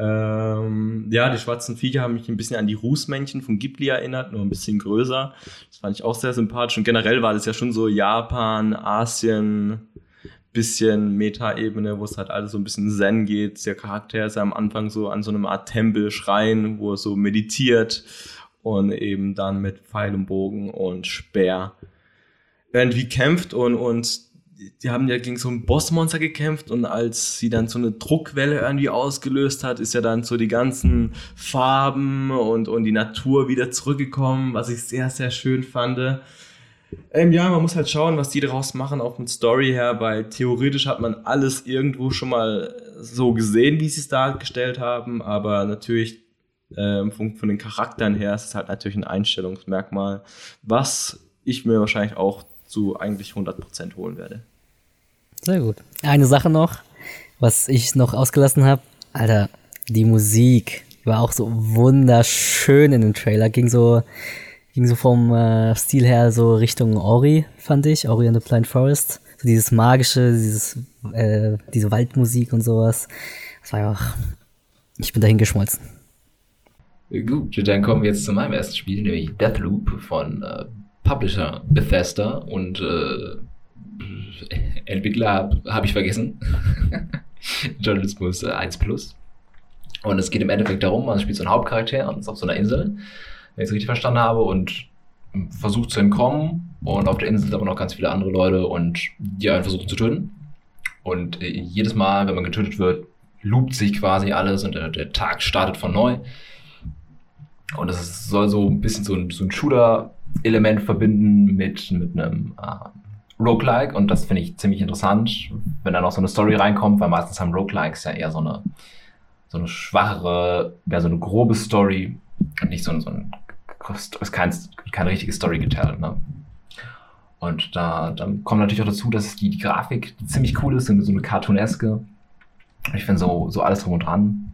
Ähm, ja, die schwarzen Viecher haben mich ein bisschen an die Rußmännchen von Ghibli erinnert, nur ein bisschen größer. Das fand ich auch sehr sympathisch. Und generell war das ja schon so Japan, Asien, bisschen Meta-Ebene, wo es halt alles so ein bisschen Zen geht. Der Charakter ist ja am Anfang so an so einem Art Tempel, Schrein, wo er so meditiert und eben dann mit Pfeil und Bogen und Speer irgendwie kämpft und, und die haben ja gegen so ein Bossmonster gekämpft und als sie dann so eine Druckwelle irgendwie ausgelöst hat, ist ja dann so die ganzen Farben und, und die Natur wieder zurückgekommen, was ich sehr, sehr schön fand. Ähm, ja, man muss halt schauen, was die daraus machen, auch mit Story her, weil theoretisch hat man alles irgendwo schon mal so gesehen, wie sie es dargestellt haben, aber natürlich ähm, von, von den Charakteren her ist es halt natürlich ein Einstellungsmerkmal, was ich mir wahrscheinlich auch zu eigentlich 100% holen werde. Sehr gut. Eine Sache noch, was ich noch ausgelassen habe. Alter, die Musik war auch so wunderschön in dem Trailer. Ging so, ging so vom äh, Stil her so Richtung Ori, fand ich. Ori and the Blind Forest. So dieses magische, dieses, äh, diese Waldmusik und sowas. Das war einfach, ich bin dahin geschmolzen. Gut, dann kommen wir jetzt zu meinem ersten Spiel, nämlich Deathloop von äh, Publisher Bethesda und äh, Entwickler habe hab ich vergessen. [laughs] Journalismus äh, 1 Plus. Und es geht im Endeffekt darum, man spielt so einen Hauptcharakter und ist auf so einer Insel, wenn ich es richtig verstanden habe, und versucht zu entkommen. Und auf der Insel sind aber noch ganz viele andere Leute und die einen versuchen zu töten. Und äh, jedes Mal, wenn man getötet wird, loopt sich quasi alles und der, der Tag startet von neu. Und es soll so ein bisschen so ein, so ein Shooter-Element verbinden mit, mit einem äh, Roguelike. Und das finde ich ziemlich interessant, wenn da noch so eine Story reinkommt, weil meistens haben Roguelikes ja eher so eine, so eine schwachere, mehr so eine grobe Story und nicht so, ein, so ein, ist kein, keine richtige Story geteilt. Ne? Und da dann kommt natürlich auch dazu, dass die, die Grafik ziemlich cool ist, so eine cartooneske. Ich finde so, so alles drum und dran,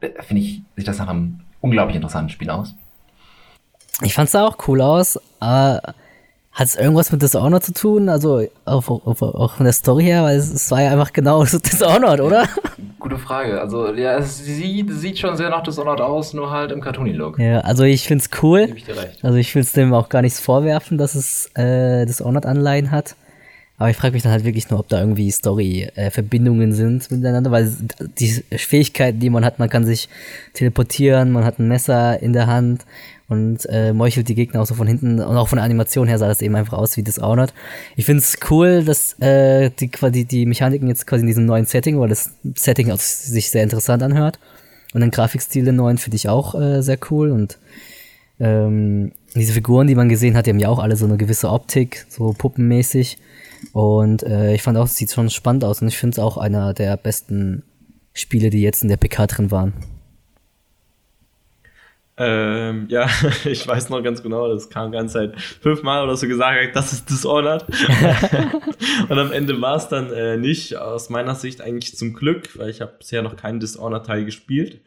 äh, finde ich, sieht das nach einem unglaublich interessantes Spiel aus. Ich fand es auch cool aus, aber hat es irgendwas mit Dishonored zu tun? Also auch, auch, auch von der Story her, weil es, es, war ja einfach genau [laughs] so Dishonored, oder? Gute Frage. Also ja, es sieht, sieht schon sehr nach Dishonored aus, nur halt im Cartoony-Look. Ja, also ich finde es cool. Ich also ich will es dem auch gar nichts vorwerfen, dass es äh, Dishonored-Anleihen hat. Aber ich frage mich dann halt wirklich nur, ob da irgendwie Story-Verbindungen äh, sind miteinander, weil die Fähigkeiten, die man hat, man kann sich teleportieren, man hat ein Messer in der Hand und äh, meuchelt die Gegner auch so von hinten und auch von der Animation her sah das eben einfach aus wie Dishonored. Ich finde es cool, dass äh, die, quasi die Mechaniken jetzt quasi in diesem neuen Setting, weil das Setting auch sich sehr interessant anhört und den Grafikstil den neuen finde ich auch äh, sehr cool und ähm, diese Figuren, die man gesehen hat, die haben ja auch alle so eine gewisse Optik, so puppenmäßig. Und äh, ich fand auch, es sieht schon spannend aus und ich finde es auch einer der besten Spiele, die jetzt in der PK drin waren. Ähm, ja, [laughs] ich weiß noch ganz genau, das kam ganz Zeit fünfmal oder so gesagt, das ist Dishonored. [laughs] und am Ende war es dann äh, nicht, aus meiner Sicht eigentlich zum Glück, weil ich habe bisher noch keinen Dishonored-Teil gespielt.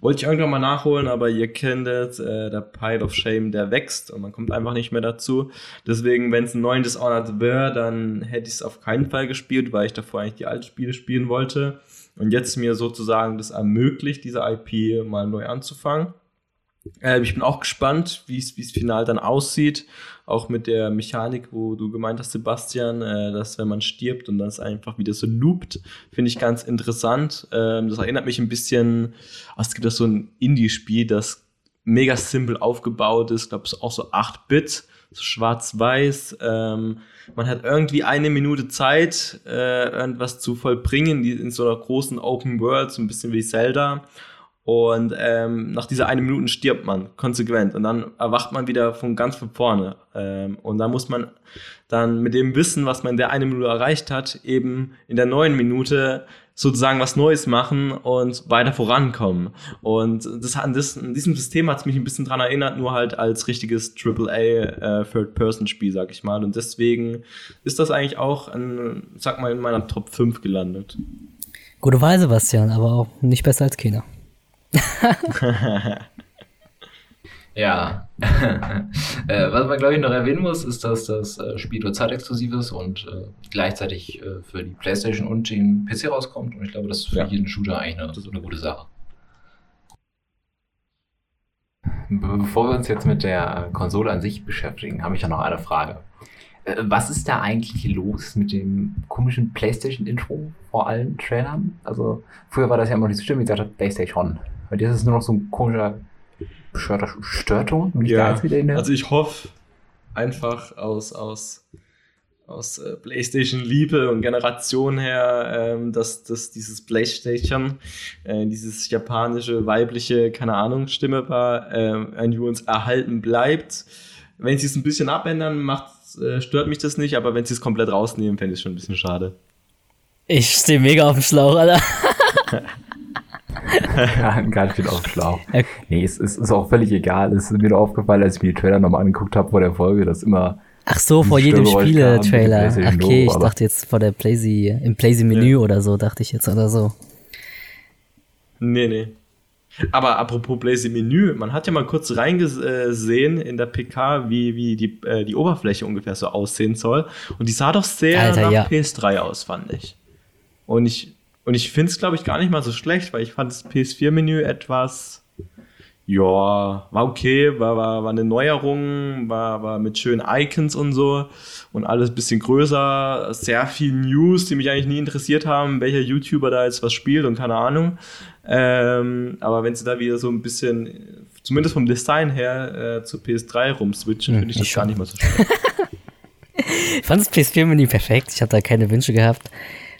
Wollte ich irgendwann mal nachholen, aber ihr kennt es, äh, der Pile of Shame, der wächst und man kommt einfach nicht mehr dazu. Deswegen, wenn es ein neuen Dishonored wäre, dann hätte ich es auf keinen Fall gespielt, weil ich davor eigentlich die alten Spiele spielen wollte. Und jetzt mir sozusagen das ermöglicht, diese IP mal neu anzufangen. Äh, ich bin auch gespannt, wie es final dann aussieht. Auch mit der Mechanik, wo du gemeint hast, Sebastian, äh, dass wenn man stirbt und dann es einfach wieder so loopt, finde ich ganz interessant. Ähm, das erinnert mich ein bisschen, oh, es gibt auch so ein Indie-Spiel, das mega simpel aufgebaut ist, ich glaube, es ist auch so 8-Bit, so schwarz-weiß. Ähm, man hat irgendwie eine Minute Zeit, äh, irgendwas zu vollbringen, in so einer großen Open World, so ein bisschen wie Zelda. Und ähm, nach dieser eine Minute stirbt man konsequent und dann erwacht man wieder von ganz von vorne. Ähm, und da muss man dann mit dem Wissen, was man in der eine Minute erreicht hat, eben in der neuen Minute sozusagen was Neues machen und weiter vorankommen. Und das, an, das, an diesem System hat es mich ein bisschen dran erinnert, nur halt als richtiges AAA äh, Third-Person-Spiel, sag ich mal. Und deswegen ist das eigentlich auch, ein, sag mal, in meiner Top 5 gelandet. Gute Wahl, Sebastian, aber auch nicht besser als Kena. [laughs] ja. [laughs] äh, was man, glaube ich, noch erwähnen muss, ist, dass das äh, Spiel nur zeitexklusiv ist und äh, gleichzeitig äh, für die PlayStation und den PC rauskommt. Und ich glaube, das ist für ja. jeden Shooter eigentlich eine, eine gute Sache. Bevor wir uns jetzt mit der Konsole an sich beschäftigen, habe ich ja noch eine Frage. Äh, was ist da eigentlich los mit dem komischen PlayStation-Intro vor allen Trailern? Also, früher war das ja immer nicht so schlimm, wie gesagt, PlayStation. Weil jetzt ist es nur noch so ein komischer bescheuerter Störton. Ja, also ich hoffe einfach aus, aus, aus äh, PlayStation-Liebe und Generation her, ähm, dass, dass dieses PlayStation, äh, dieses japanische, weibliche, keine Ahnung, Stimme war, äh, irgendwie uns erhalten bleibt. Wenn sie es ein bisschen abändern, macht äh, stört mich das nicht, aber wenn sie es komplett rausnehmen, fände ich es schon ein bisschen schade. Ich stehe mega auf dem Schlauch, Alter. [laughs] [laughs] ja, ganz schön auf dem Schlauch. Nee, es, es, ist auch völlig egal. Es ist mir nur aufgefallen, als ich mir die Trailer nochmal angeguckt habe vor der Folge, dass immer. Ach so, vor jedem Spiele-Trailer. Okay, ich dachte jetzt vor der Playsy, im Playsy-Menü ja. oder so, dachte ich jetzt oder so. Nee, nee. Aber apropos Blazy Menü, man hat ja mal kurz reingesehen in der PK, wie, wie die, äh, die Oberfläche ungefähr so aussehen soll. Und die sah doch sehr Alter, nach ja. PS3 aus, fand ich. Und ich, und ich finde es, glaube ich, gar nicht mal so schlecht, weil ich fand das PS4-Menü etwas, ja, war okay, war, war, war eine Neuerung, war, war mit schönen Icons und so und alles ein bisschen größer, sehr viel News, die mich eigentlich nie interessiert haben, welcher YouTuber da jetzt was spielt und keine Ahnung. Ähm, aber wenn sie da wieder so ein bisschen, zumindest vom Design her, äh, zu PS3 rumswitchen, hm, finde ich das gar nicht mal so schlecht. [laughs] ich fand das PS4-Menü perfekt. Ich habe da keine Wünsche gehabt.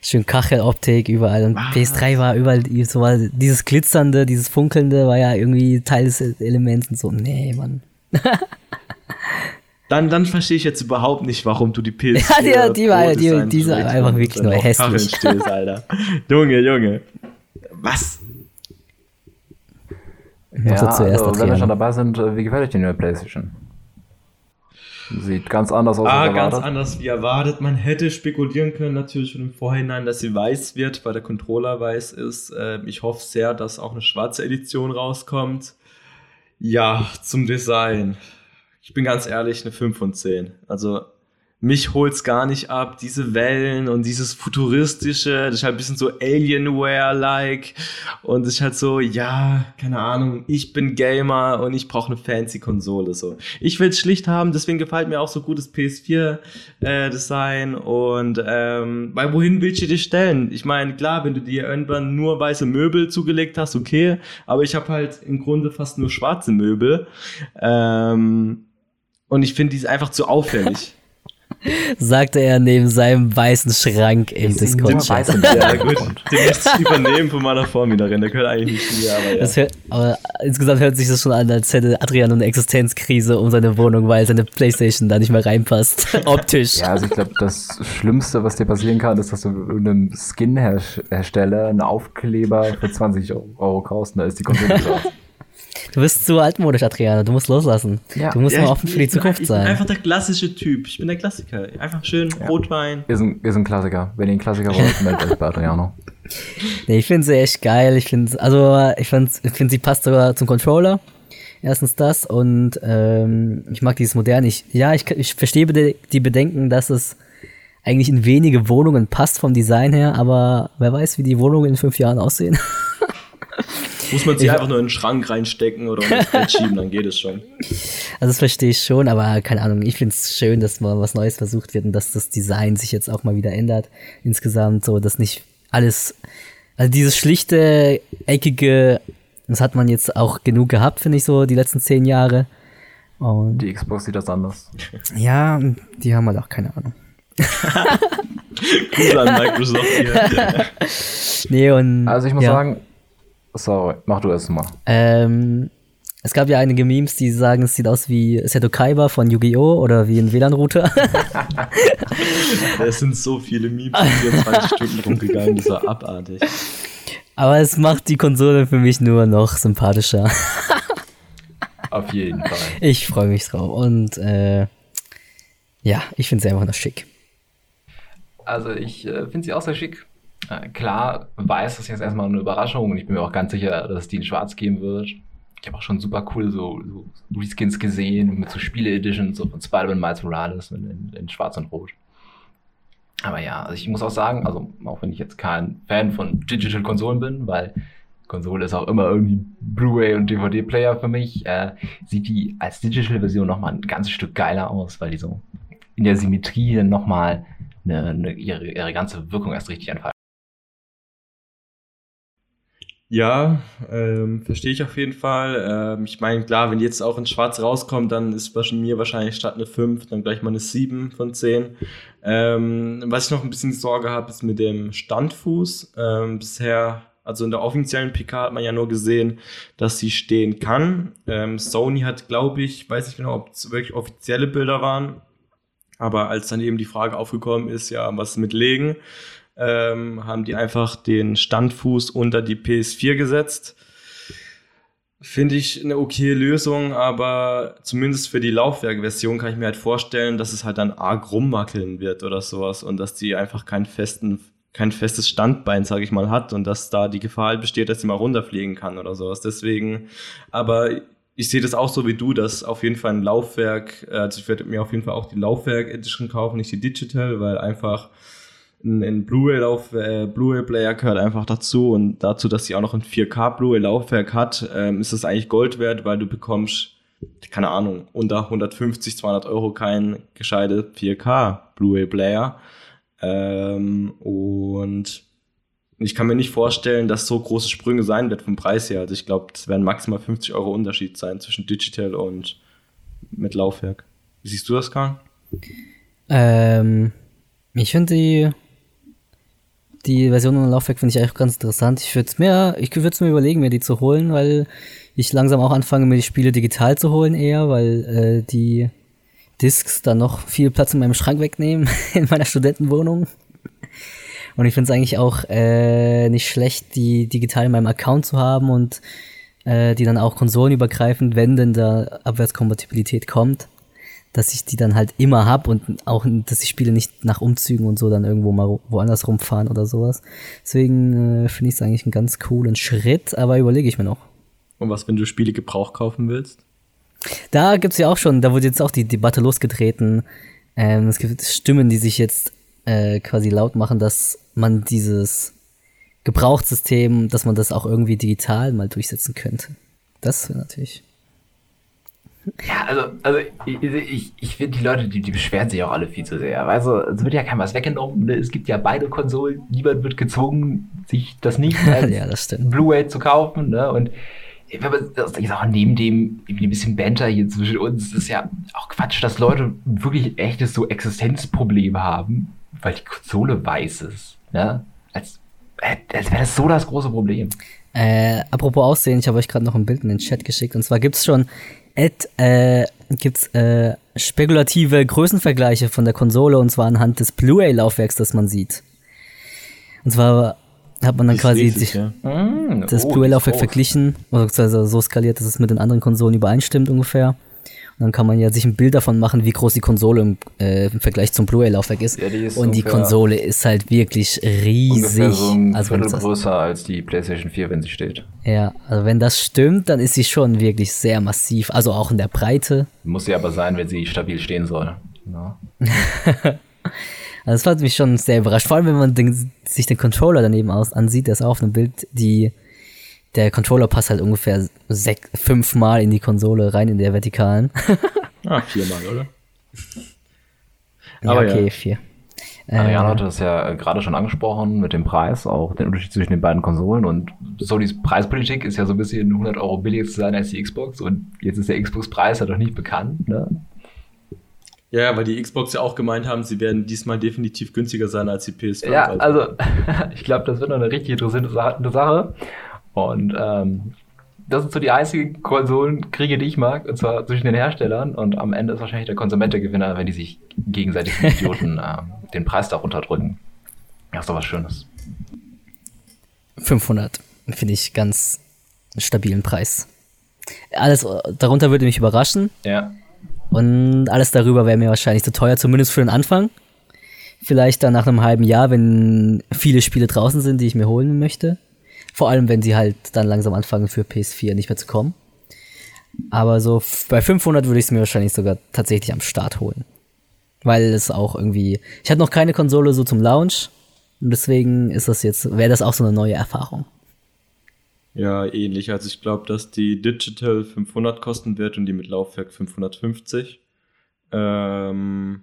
Schön Kacheloptik überall. Und Was? PS3 war überall so war dieses glitzernde, dieses funkelnde war ja irgendwie Teil des Elements und so. Nee, Mann. [laughs] dann, dann verstehe ich jetzt überhaupt nicht, warum du die PS4 Ja, die, die war, die, die, die einfach wirklich nur hässlich. Stehst, Alter. Junge, Junge. Was? Ja, zuerst also, wenn wir schon dabei sind, äh, wie gefällt euch die neue Playstation? Sieht ganz anders aus ah, als erwartet. ganz anders wie erwartet. Man hätte spekulieren können natürlich schon im Vorhinein, dass sie weiß wird, weil der Controller weiß ist. Ähm, ich hoffe sehr, dass auch eine schwarze Edition rauskommt. Ja, zum Design. Ich bin ganz ehrlich, eine 5 von 10. Also mich holt's gar nicht ab, diese Wellen und dieses futuristische, das ist halt ein bisschen so Alienware-like und ist halt so, ja, keine Ahnung, ich bin Gamer und ich brauche eine fancy Konsole, so. Ich will's schlicht haben, deswegen gefällt mir auch so gut das PS4-Design äh, und, ähm, weil wohin willst du dich stellen? Ich meine, klar, wenn du dir irgendwann nur weiße Möbel zugelegt hast, okay, aber ich habe halt im Grunde fast nur schwarze Möbel, ähm, und ich finde die ist einfach zu auffällig. [laughs] sagte er neben seinem weißen Schrank im Discord-Chat. Ja, gut. Den möchte ich übernehmen von meiner Vormieterin. Der gehört eigentlich nicht mir, aber ja. Hört, aber insgesamt hört sich das schon an, als hätte Adrian eine Existenzkrise um seine Wohnung, weil seine Playstation da nicht mehr reinpasst. [laughs] Optisch. Ja, also ich glaube, das Schlimmste, was dir passieren kann, ist, dass du irgendeinem Skin-Hersteller einen Aufkleber für 20 Euro kaufst und da ist die Konsole. Du bist zu altmodisch, Adriana. Du musst loslassen. Ja. Du musst ja, mal offen für die Zukunft sein. Ich bin einfach der klassische Typ. Ich bin der Klassiker. Einfach schön ja. Rotwein. Ist ein, ist ein Klassiker. Wenn ihr einen Klassiker wollt, [laughs] meldet euch bei Adriano. Nee, ich finde sie echt geil. Ich finde, also ich finde, ich find, sie passt sogar zum Controller. Erstens das und ähm, ich mag dieses moderne. Ich, ja, ich, ich verstehe die Bedenken, dass es eigentlich in wenige Wohnungen passt vom Design her, aber wer weiß, wie die Wohnungen in fünf Jahren aussehen. [laughs] Muss man sie einfach nur in den Schrank reinstecken oder [laughs] ins Bett schieben, dann geht es schon. Also das verstehe ich schon, aber keine Ahnung, ich finde es schön, dass mal was Neues versucht wird und dass das Design sich jetzt auch mal wieder ändert. Insgesamt so, dass nicht alles, also dieses schlichte, eckige, das hat man jetzt auch genug gehabt, finde ich so, die letzten zehn Jahre. Und die Xbox sieht das anders. Ja, die haben halt auch keine Ahnung. [laughs] cool an Microsoft hier. [laughs] nee, und, also ich muss ja. sagen, Sorry, mach du erst mal. Ähm, es gab ja einige Memes, die sagen, es sieht aus wie Seto Kaiba von Yu-Gi-Oh! oder wie ein WLAN-Router. [laughs] es sind so viele Memes, die 24 [laughs] Stunden rumgegangen, das war abartig. Aber es macht die Konsole für mich nur noch sympathischer. Auf jeden Fall. Ich freue mich drauf. Und äh, ja, ich finde sie einfach noch schick. Also ich äh, finde sie auch sehr schick. Äh, klar weiß das jetzt erstmal eine Überraschung und ich bin mir auch ganz sicher, dass es die in Schwarz geben wird. Ich habe auch schon super cool so, so Reskins gesehen mit so Spiele-Editions so von Spider-Man Miles Morales in, in, Schwarz und Rot. Aber ja, also ich muss auch sagen, also auch wenn ich jetzt kein Fan von Digital-Konsolen bin, weil Konsole ist auch immer irgendwie Blu-ray und DVD-Player für mich, äh, sieht die als Digital-Version nochmal ein ganzes Stück geiler aus, weil die so in der Symmetrie nochmal eine, eine, ihre, ihre ganze Wirkung erst richtig entfaltet. Ja, ähm, verstehe ich auf jeden Fall. Ähm, ich meine, klar, wenn jetzt auch in Schwarz rauskommt, dann ist bei mir wahrscheinlich statt eine 5, dann gleich mal eine 7 von 10. Ähm, was ich noch ein bisschen Sorge habe, ist mit dem Standfuß. Ähm, bisher, also in der offiziellen PK hat man ja nur gesehen, dass sie stehen kann. Ähm, Sony hat, glaube ich, weiß nicht genau, ob es wirklich offizielle Bilder waren, Aber als dann eben die Frage aufgekommen ist, ja, was mit Legen, ähm, haben die einfach den Standfuß unter die PS4 gesetzt. Finde ich eine okay Lösung, aber zumindest für die Laufwerkversion kann ich mir halt vorstellen, dass es halt dann arg rumwackeln wird oder sowas und dass die einfach keinen festen, kein festes Standbein, sage ich mal, hat und dass da die Gefahr halt besteht, dass sie mal runterfliegen kann oder sowas. Deswegen, aber ich sehe das auch so wie du, dass auf jeden Fall ein Laufwerk, also ich werde mir auf jeden Fall auch die Laufwerk Edition kaufen, nicht die Digital, weil einfach ein, ein Blu-ray-Lauf, äh, Blu-ray-Player gehört einfach dazu und dazu, dass sie auch noch ein 4K Blu-ray-Laufwerk hat, ähm, ist das eigentlich Gold wert, weil du bekommst, keine Ahnung, unter 150, 200 Euro kein gescheite 4K Blu-ray-Player. Ähm, und ich kann mir nicht vorstellen, dass so große Sprünge sein wird vom Preis her. Also ich glaube, es werden maximal 50 Euro Unterschied sein zwischen Digital und mit Laufwerk. Wie siehst du das, Karl? Ähm, ich finde die die Version ohne Laufwerk finde ich eigentlich ganz interessant. Ich würde es mir, ich würde mir überlegen, mir die zu holen, weil ich langsam auch anfange, mir die Spiele digital zu holen eher, weil äh, die Discs dann noch viel Platz in meinem Schrank wegnehmen [laughs] in meiner Studentenwohnung. Und ich finde es eigentlich auch äh, nicht schlecht, die digital in meinem Account zu haben und äh, die dann auch konsolenübergreifend, wenn denn da Abwärtskompatibilität kommt, dass ich die dann halt immer hab und auch, dass die Spiele nicht nach Umzügen und so dann irgendwo mal woanders rumfahren oder sowas. Deswegen äh, finde ich es eigentlich einen ganz coolen Schritt, aber überlege ich mir noch. Und was, wenn du Spiele Gebrauch kaufen willst? Da gibt's ja auch schon, da wurde jetzt auch die Debatte losgetreten. Ähm, es gibt Stimmen, die sich jetzt äh, quasi laut machen, dass man dieses Gebrauchssystem, dass man das auch irgendwie digital mal durchsetzen könnte. Das wäre natürlich ja, also, also ich, ich, ich finde, die Leute, die, die beschweren sich auch alle viel zu sehr. Also, es wird ja keinem was weggenommen. Ne? Es gibt ja beide Konsolen. Niemand wird gezwungen, sich das nicht [laughs] als ja, Blu-ray zu kaufen. Ne? Und wenn man das ist auch neben dem ein bisschen Banter hier zwischen uns, ist ja auch Quatsch, dass Leute wirklich echtes so Existenzproblem haben, weil die Konsole weiß ist. Ne? Als, als wäre das so das große Problem. Äh, apropos Aussehen, ich habe euch gerade noch ein Bild in den Chat geschickt. Und zwar gibt es schon Ed, äh, gibt's äh, spekulative Größenvergleiche von der Konsole und zwar anhand des Blu-ray-Laufwerks, das man sieht. Und zwar hat man dann das quasi sich ja. das oh, Blu-ray-Laufwerk verglichen, also so skaliert, dass es mit den anderen Konsolen übereinstimmt ungefähr. Dann kann man ja sich ein Bild davon machen, wie groß die Konsole im, äh, im Vergleich zum Blu-ray-Laufwerk ist. Ja, ist. Und die Konsole ist halt wirklich riesig. So ein also größer als die PlayStation 4, wenn sie steht. Ja, also wenn das stimmt, dann ist sie schon wirklich sehr massiv. Also auch in der Breite. Muss sie aber sein, wenn sie stabil stehen soll. Ja. [laughs] also das hat mich schon sehr überrascht. Vor allem, wenn man den, sich den Controller daneben aus ansieht, der ist auch auf einem Bild, die der Controller passt halt ungefähr fünfmal in die Konsole rein in der vertikalen. ah, [laughs] viermal, oder? ja, okay, ja. vier. Ariane äh, hat das ja gerade schon angesprochen mit dem Preis, auch den Unterschied zwischen den beiden Konsolen. Und Sonys Preispolitik ist ja so ein bisschen 100 Euro billiger zu sein als die Xbox. Und jetzt ist der Xbox-Preis ja doch nicht bekannt. Ne? Ja, weil die Xbox ja auch gemeint haben, sie werden diesmal definitiv günstiger sein als die PS5. Ja, also [laughs] ich glaube, das wird noch eine richtig interessante Sache. Und ähm, das sind so die einzigen Konsolenkriege, die ich mag, und zwar zwischen den Herstellern. Und am Ende ist wahrscheinlich der Konsument der Gewinner, wenn die sich gegenseitig Idioten [laughs] äh, den Preis darunter drücken. Ja, ist doch was Schönes. 500 finde ich ganz stabilen Preis. Alles darunter würde mich überraschen. Ja. Und alles darüber wäre mir wahrscheinlich zu teuer, zumindest für den Anfang. Vielleicht dann nach einem halben Jahr, wenn viele Spiele draußen sind, die ich mir holen möchte. Vor allem, wenn sie halt dann langsam anfangen für PS4 nicht mehr zu kommen. Aber so bei 500 würde ich es mir wahrscheinlich sogar tatsächlich am Start holen. Weil es auch irgendwie, ich hatte noch keine Konsole so zum Launch. Und deswegen ist das jetzt, wäre das auch so eine neue Erfahrung. Ja, ähnlich. Also ich glaube, dass die Digital 500 kosten wird und die mit Laufwerk 550. Ähm,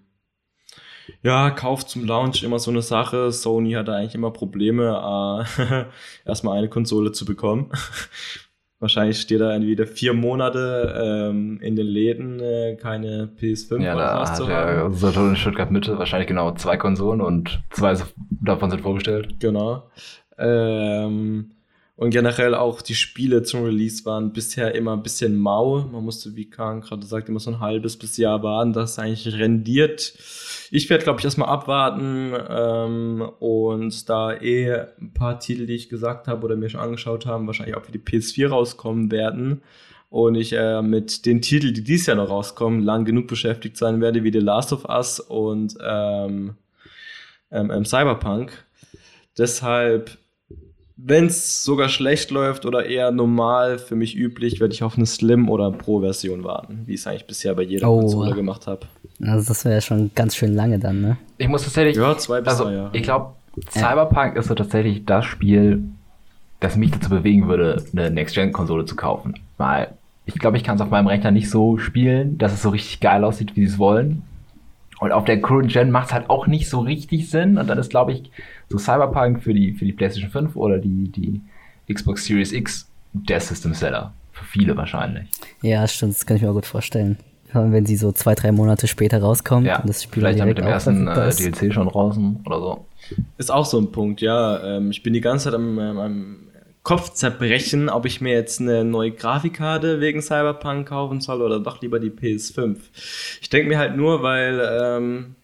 ja, Kauf zum Launch immer so eine Sache. Sony hat da eigentlich immer Probleme, äh, [laughs] erstmal eine Konsole zu bekommen. [laughs] Wahrscheinlich steht da wieder vier Monate ähm, in den Läden äh, keine PS5 ja, oder was zu haben. Saturn in Stuttgart Mitte wahrscheinlich genau zwei Konsolen und zwei davon sind vorgestellt. Genau. Ähm, Und generell auch die Spiele zum Release waren bisher immer ein bisschen mau. Man musste, wie Kahn gerade sagt, immer so ein halbes bis Jahr warten, dass es eigentlich rendiert. Ich werde, glaube ich, erstmal abwarten ähm, und da eh ein paar Titel, die ich gesagt habe oder mir schon angeschaut haben, wahrscheinlich auch für die PS4 rauskommen werden. Und ich äh, mit den Titeln, die dieses Jahr noch rauskommen, lang genug beschäftigt sein werde, wie The Last of Us und ähm, ähm, ähm Cyberpunk. Deshalb wenn es sogar schlecht läuft oder eher normal für mich üblich, werde ich auf eine Slim- oder Pro-Version warten, wie ich es eigentlich bisher bei jeder oh. Konsole gemacht habe. Also das wäre ja schon ganz schön lange dann, ne? Ich muss tatsächlich. Ja, zwei bis also, drei Jahre. Ich glaube, Cyberpunk ja. ist so tatsächlich das Spiel, das mich dazu bewegen würde, eine Next-Gen-Konsole zu kaufen. Weil ich glaube, ich kann es auf meinem Rechner nicht so spielen, dass es so richtig geil aussieht, wie sie es wollen. Und auf der Current Gen macht es halt auch nicht so richtig Sinn. Und dann ist, glaube ich, so Cyberpunk für die, für die PlayStation 5 oder die, die Xbox Series X der System Seller. Für viele wahrscheinlich. Ja, stimmt, das kann ich mir auch gut vorstellen. Wenn sie so zwei, drei Monate später rauskommt ja, und das Spiel vielleicht dann mit dem ersten äh, DLC schon draußen oder so. Ist auch so ein Punkt, ja. Ähm, ich bin die ganze Zeit am, am Kopfzerbrechen, ob ich mir jetzt eine neue Grafikkarte wegen Cyberpunk kaufen soll oder doch lieber die PS5. Ich denke mir halt nur, weil ähm,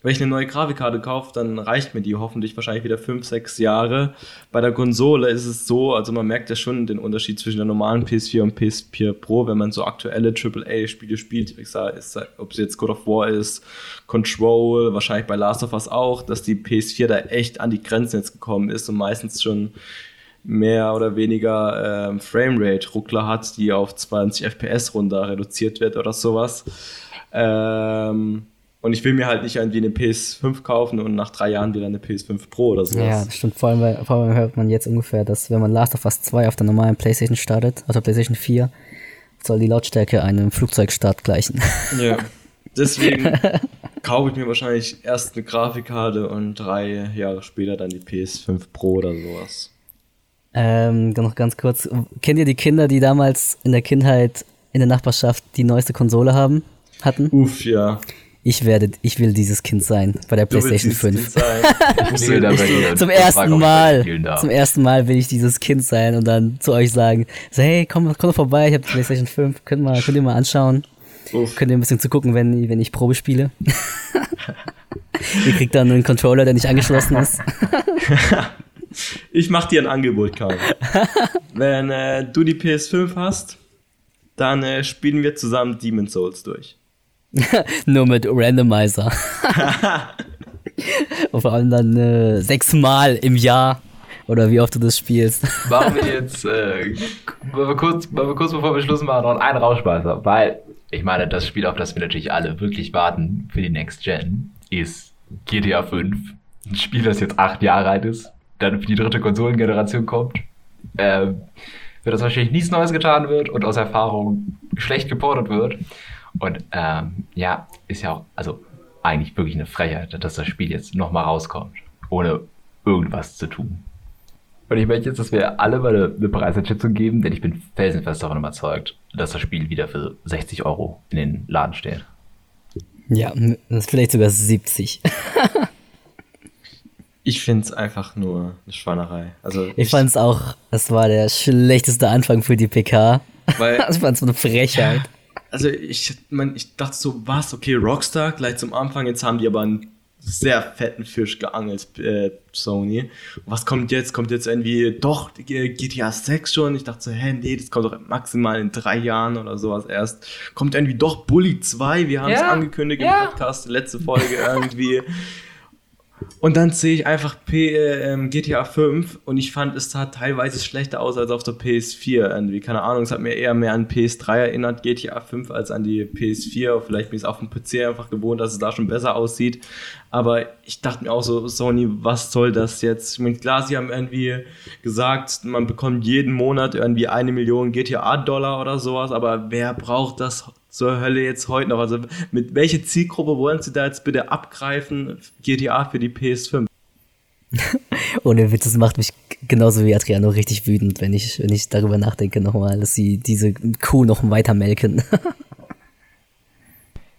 wenn ich eine neue Grafikkarte kaufe, dann reicht mir die hoffentlich wahrscheinlich wieder 5, 6 Jahre. Bei der Konsole ist es so, also man merkt ja schon den Unterschied zwischen der normalen PS4 und PS4 Pro, wenn man so aktuelle AAA-Spiele spielt. Ich sage, ob es jetzt God of War ist, Control, wahrscheinlich bei Last of Us auch, dass die PS4 da echt an die Grenzen jetzt gekommen ist und meistens schon mehr oder weniger ähm, Framerate-Ruckler hat, die auf 20 FPS runter reduziert wird oder sowas. Ähm, und ich will mir halt nicht irgendwie eine PS5 kaufen und nach drei Jahren wieder eine PS5 Pro oder sowas. Ja, das stimmt. Vor allem, weil, vor allem hört man jetzt ungefähr, dass wenn man Last of Us 2 auf der normalen PlayStation startet, also PlayStation 4, soll die Lautstärke einem Flugzeugstart gleichen. Ja. [laughs] Deswegen [laughs] kaufe ich mir wahrscheinlich erst eine Grafikkarte und drei Jahre später dann die PS5 Pro oder sowas. Ähm, noch ganz kurz. Kennt ihr die Kinder, die damals in der Kindheit in der Nachbarschaft die neueste Konsole haben, hatten? Uff, ja. Ich werde, ich will dieses Kind sein bei der Du PlayStation willst dieses 5. Kind sein. [laughs] Ich will da bei dir. Zum ersten Mal, zum ersten Mal will ich dieses Kind sein und dann zu euch sagen, so, hey, komm, komm doch vorbei, ich habe die PlayStation 5, könnt, mal, könnt ihr mal anschauen. Uff. Könnt ihr ein bisschen zu gucken, wenn, wenn ich Probe spiele. [laughs] ihr kriegt dann einen Controller, der nicht angeschlossen ist. [laughs] Ich mach dir ein Angebot, Karl. [laughs] Wenn äh, du die PS5 hast, dann äh, spielen wir zusammen Demon's Souls durch. [laughs] Nur mit Randomizer. [laughs] und vor allem dann äh, sechsmal im Jahr. Oder wie oft du das spielst. Machen wir jetzt, äh, kurz, kurz bevor wir Schluss machen, noch einen Rauschmeißer. Weil, ich meine, das Spiel, auf das wir natürlich alle wirklich warten für die Next Gen, ist GTA 5. Ein Spiel, das jetzt acht Jahre alt ist, dann für die dritte Konsolengeneration kommt. Ähm, wird das wahrscheinlich nichts Neues getan wird und aus Erfahrung schlecht geportet wird. Und ähm, ja, ist ja auch, also eigentlich wirklich eine Frechheit, dass das Spiel jetzt nochmal rauskommt, ohne irgendwas zu tun. Und ich möchte jetzt, dass wir alle mal eine, eine Preiseinschätzung geben, denn ich bin felsenfest davon überzeugt, dass das Spiel wieder für 60 Euro in den Laden steht. Ja, das ist vielleicht sogar 70. [laughs] Ich find's einfach nur eine Schweinerei. Also Ich fand's auch, es war der schlechteste Anfang für die PK. Weil- [laughs] ich fand's so eine Frechheit. Also ich, man, ich dachte so, was, okay, Rockstar gleich zum Anfang, jetzt haben die aber einen sehr fetten Fisch geangelt, äh, Sony. Was kommt jetzt? Kommt jetzt irgendwie doch äh, GTA 6 schon? Ich dachte so, hä, nee, das kommt doch maximal in drei Jahren oder sowas erst. Kommt irgendwie doch Bully 2, wir haben es Ja, angekündigt ja. im Podcast, letzte Folge [laughs] irgendwie. Und dann sehe ich einfach P, äh, ähm, GTA 5 und ich fand, es sah teilweise schlechter aus als auf der PS4 irgendwie. Keine Ahnung, es hat mir eher mehr an PS3 erinnert, GTA 5, als an die PS4. Vielleicht bin ich es auf dem PC einfach gewohnt, dass es da schon besser aussieht. Aber ich dachte mir auch so, Sony, was soll das jetzt? Ich meine, klar, sie haben irgendwie gesagt, man bekommt jeden Monat irgendwie eine Million GTA-Dollar oder sowas, aber wer braucht das zur Hölle jetzt heute noch? Also mit welcher Zielgruppe wollen sie da jetzt bitte abgreifen? GTA für die PS5. [laughs] Ohne Witz, das macht mich genauso wie Adriano richtig wütend, wenn ich, wenn ich darüber nachdenke nochmal, dass sie diese Kuh noch weiter melken. [laughs]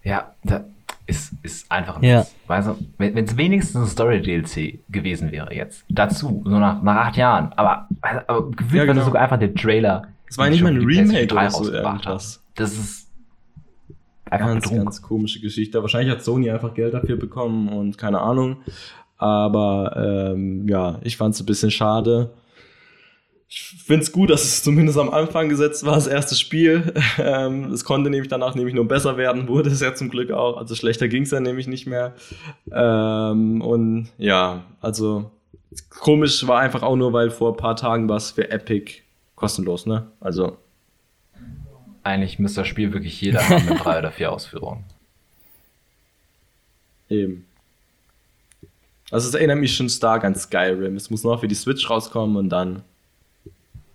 Ja, da ist, ist einfach Ja. nichts. Weißt du, wenn es wenigstens ein Story-DLC gewesen wäre jetzt. Dazu, so nach, nach acht Jahren. Aber, aber gefühlt Ja, genau. sogar einfach der Trailer. Es war nicht mal ein Remake 3 oder so irgendwas. Das ist einfach Ganz, Betrug. ganz komische Geschichte. Wahrscheinlich hat Sony einfach Geld dafür bekommen und keine Ahnung. Aber ähm, ja, ich fand es ein bisschen schade. Ich finde es gut, dass es zumindest am Anfang gesetzt war, das erste Spiel. [laughs] Ähm, es konnte nämlich danach nämlich nur besser werden, wurde es ja zum Glück auch. Also schlechter ging es dann nämlich nicht mehr. Ähm, und ja, also komisch war einfach auch nur, weil vor ein paar Tagen war es für Epic kostenlos, ne? Also Eigentlich müsste das Spiel wirklich jeder haben mit drei oder vier Ausführungen. [laughs] Eben. Also es erinnert mich schon stark an Skyrim. Es muss noch für die Switch rauskommen und dann.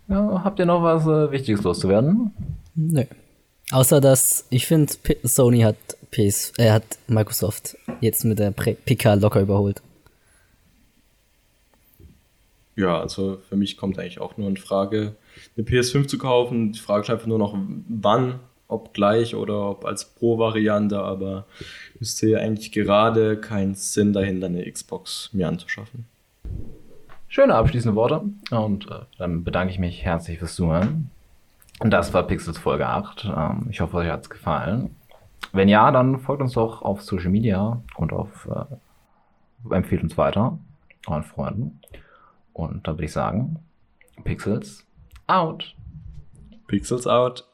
Ja, habt ihr noch was äh, Wichtiges loszuwerden? Nö. Außer dass ich finde, Sony hat PS, äh, hat Microsoft jetzt mit der Pre- PK locker überholt. Ja, also für mich kommt eigentlich auch nur in Frage, eine PS5 zu kaufen. Die Frage ist einfach nur noch, wann, ob gleich oder ob als Pro-Variante, aber ich sehe eigentlich gerade keinen Sinn dahinter, eine Xbox mir anzuschaffen. Schöne abschließende Worte. Und äh, dann bedanke ich mich herzlich fürs Zuhören. Das war Pixels Folge 8. Ähm, ich hoffe, euch hat es gefallen. Wenn ja, dann folgt uns doch auf Social Media und auf äh, empfehlt uns weiter, euren Freunden. Und da würde ich sagen, Pixels out. Pixels out.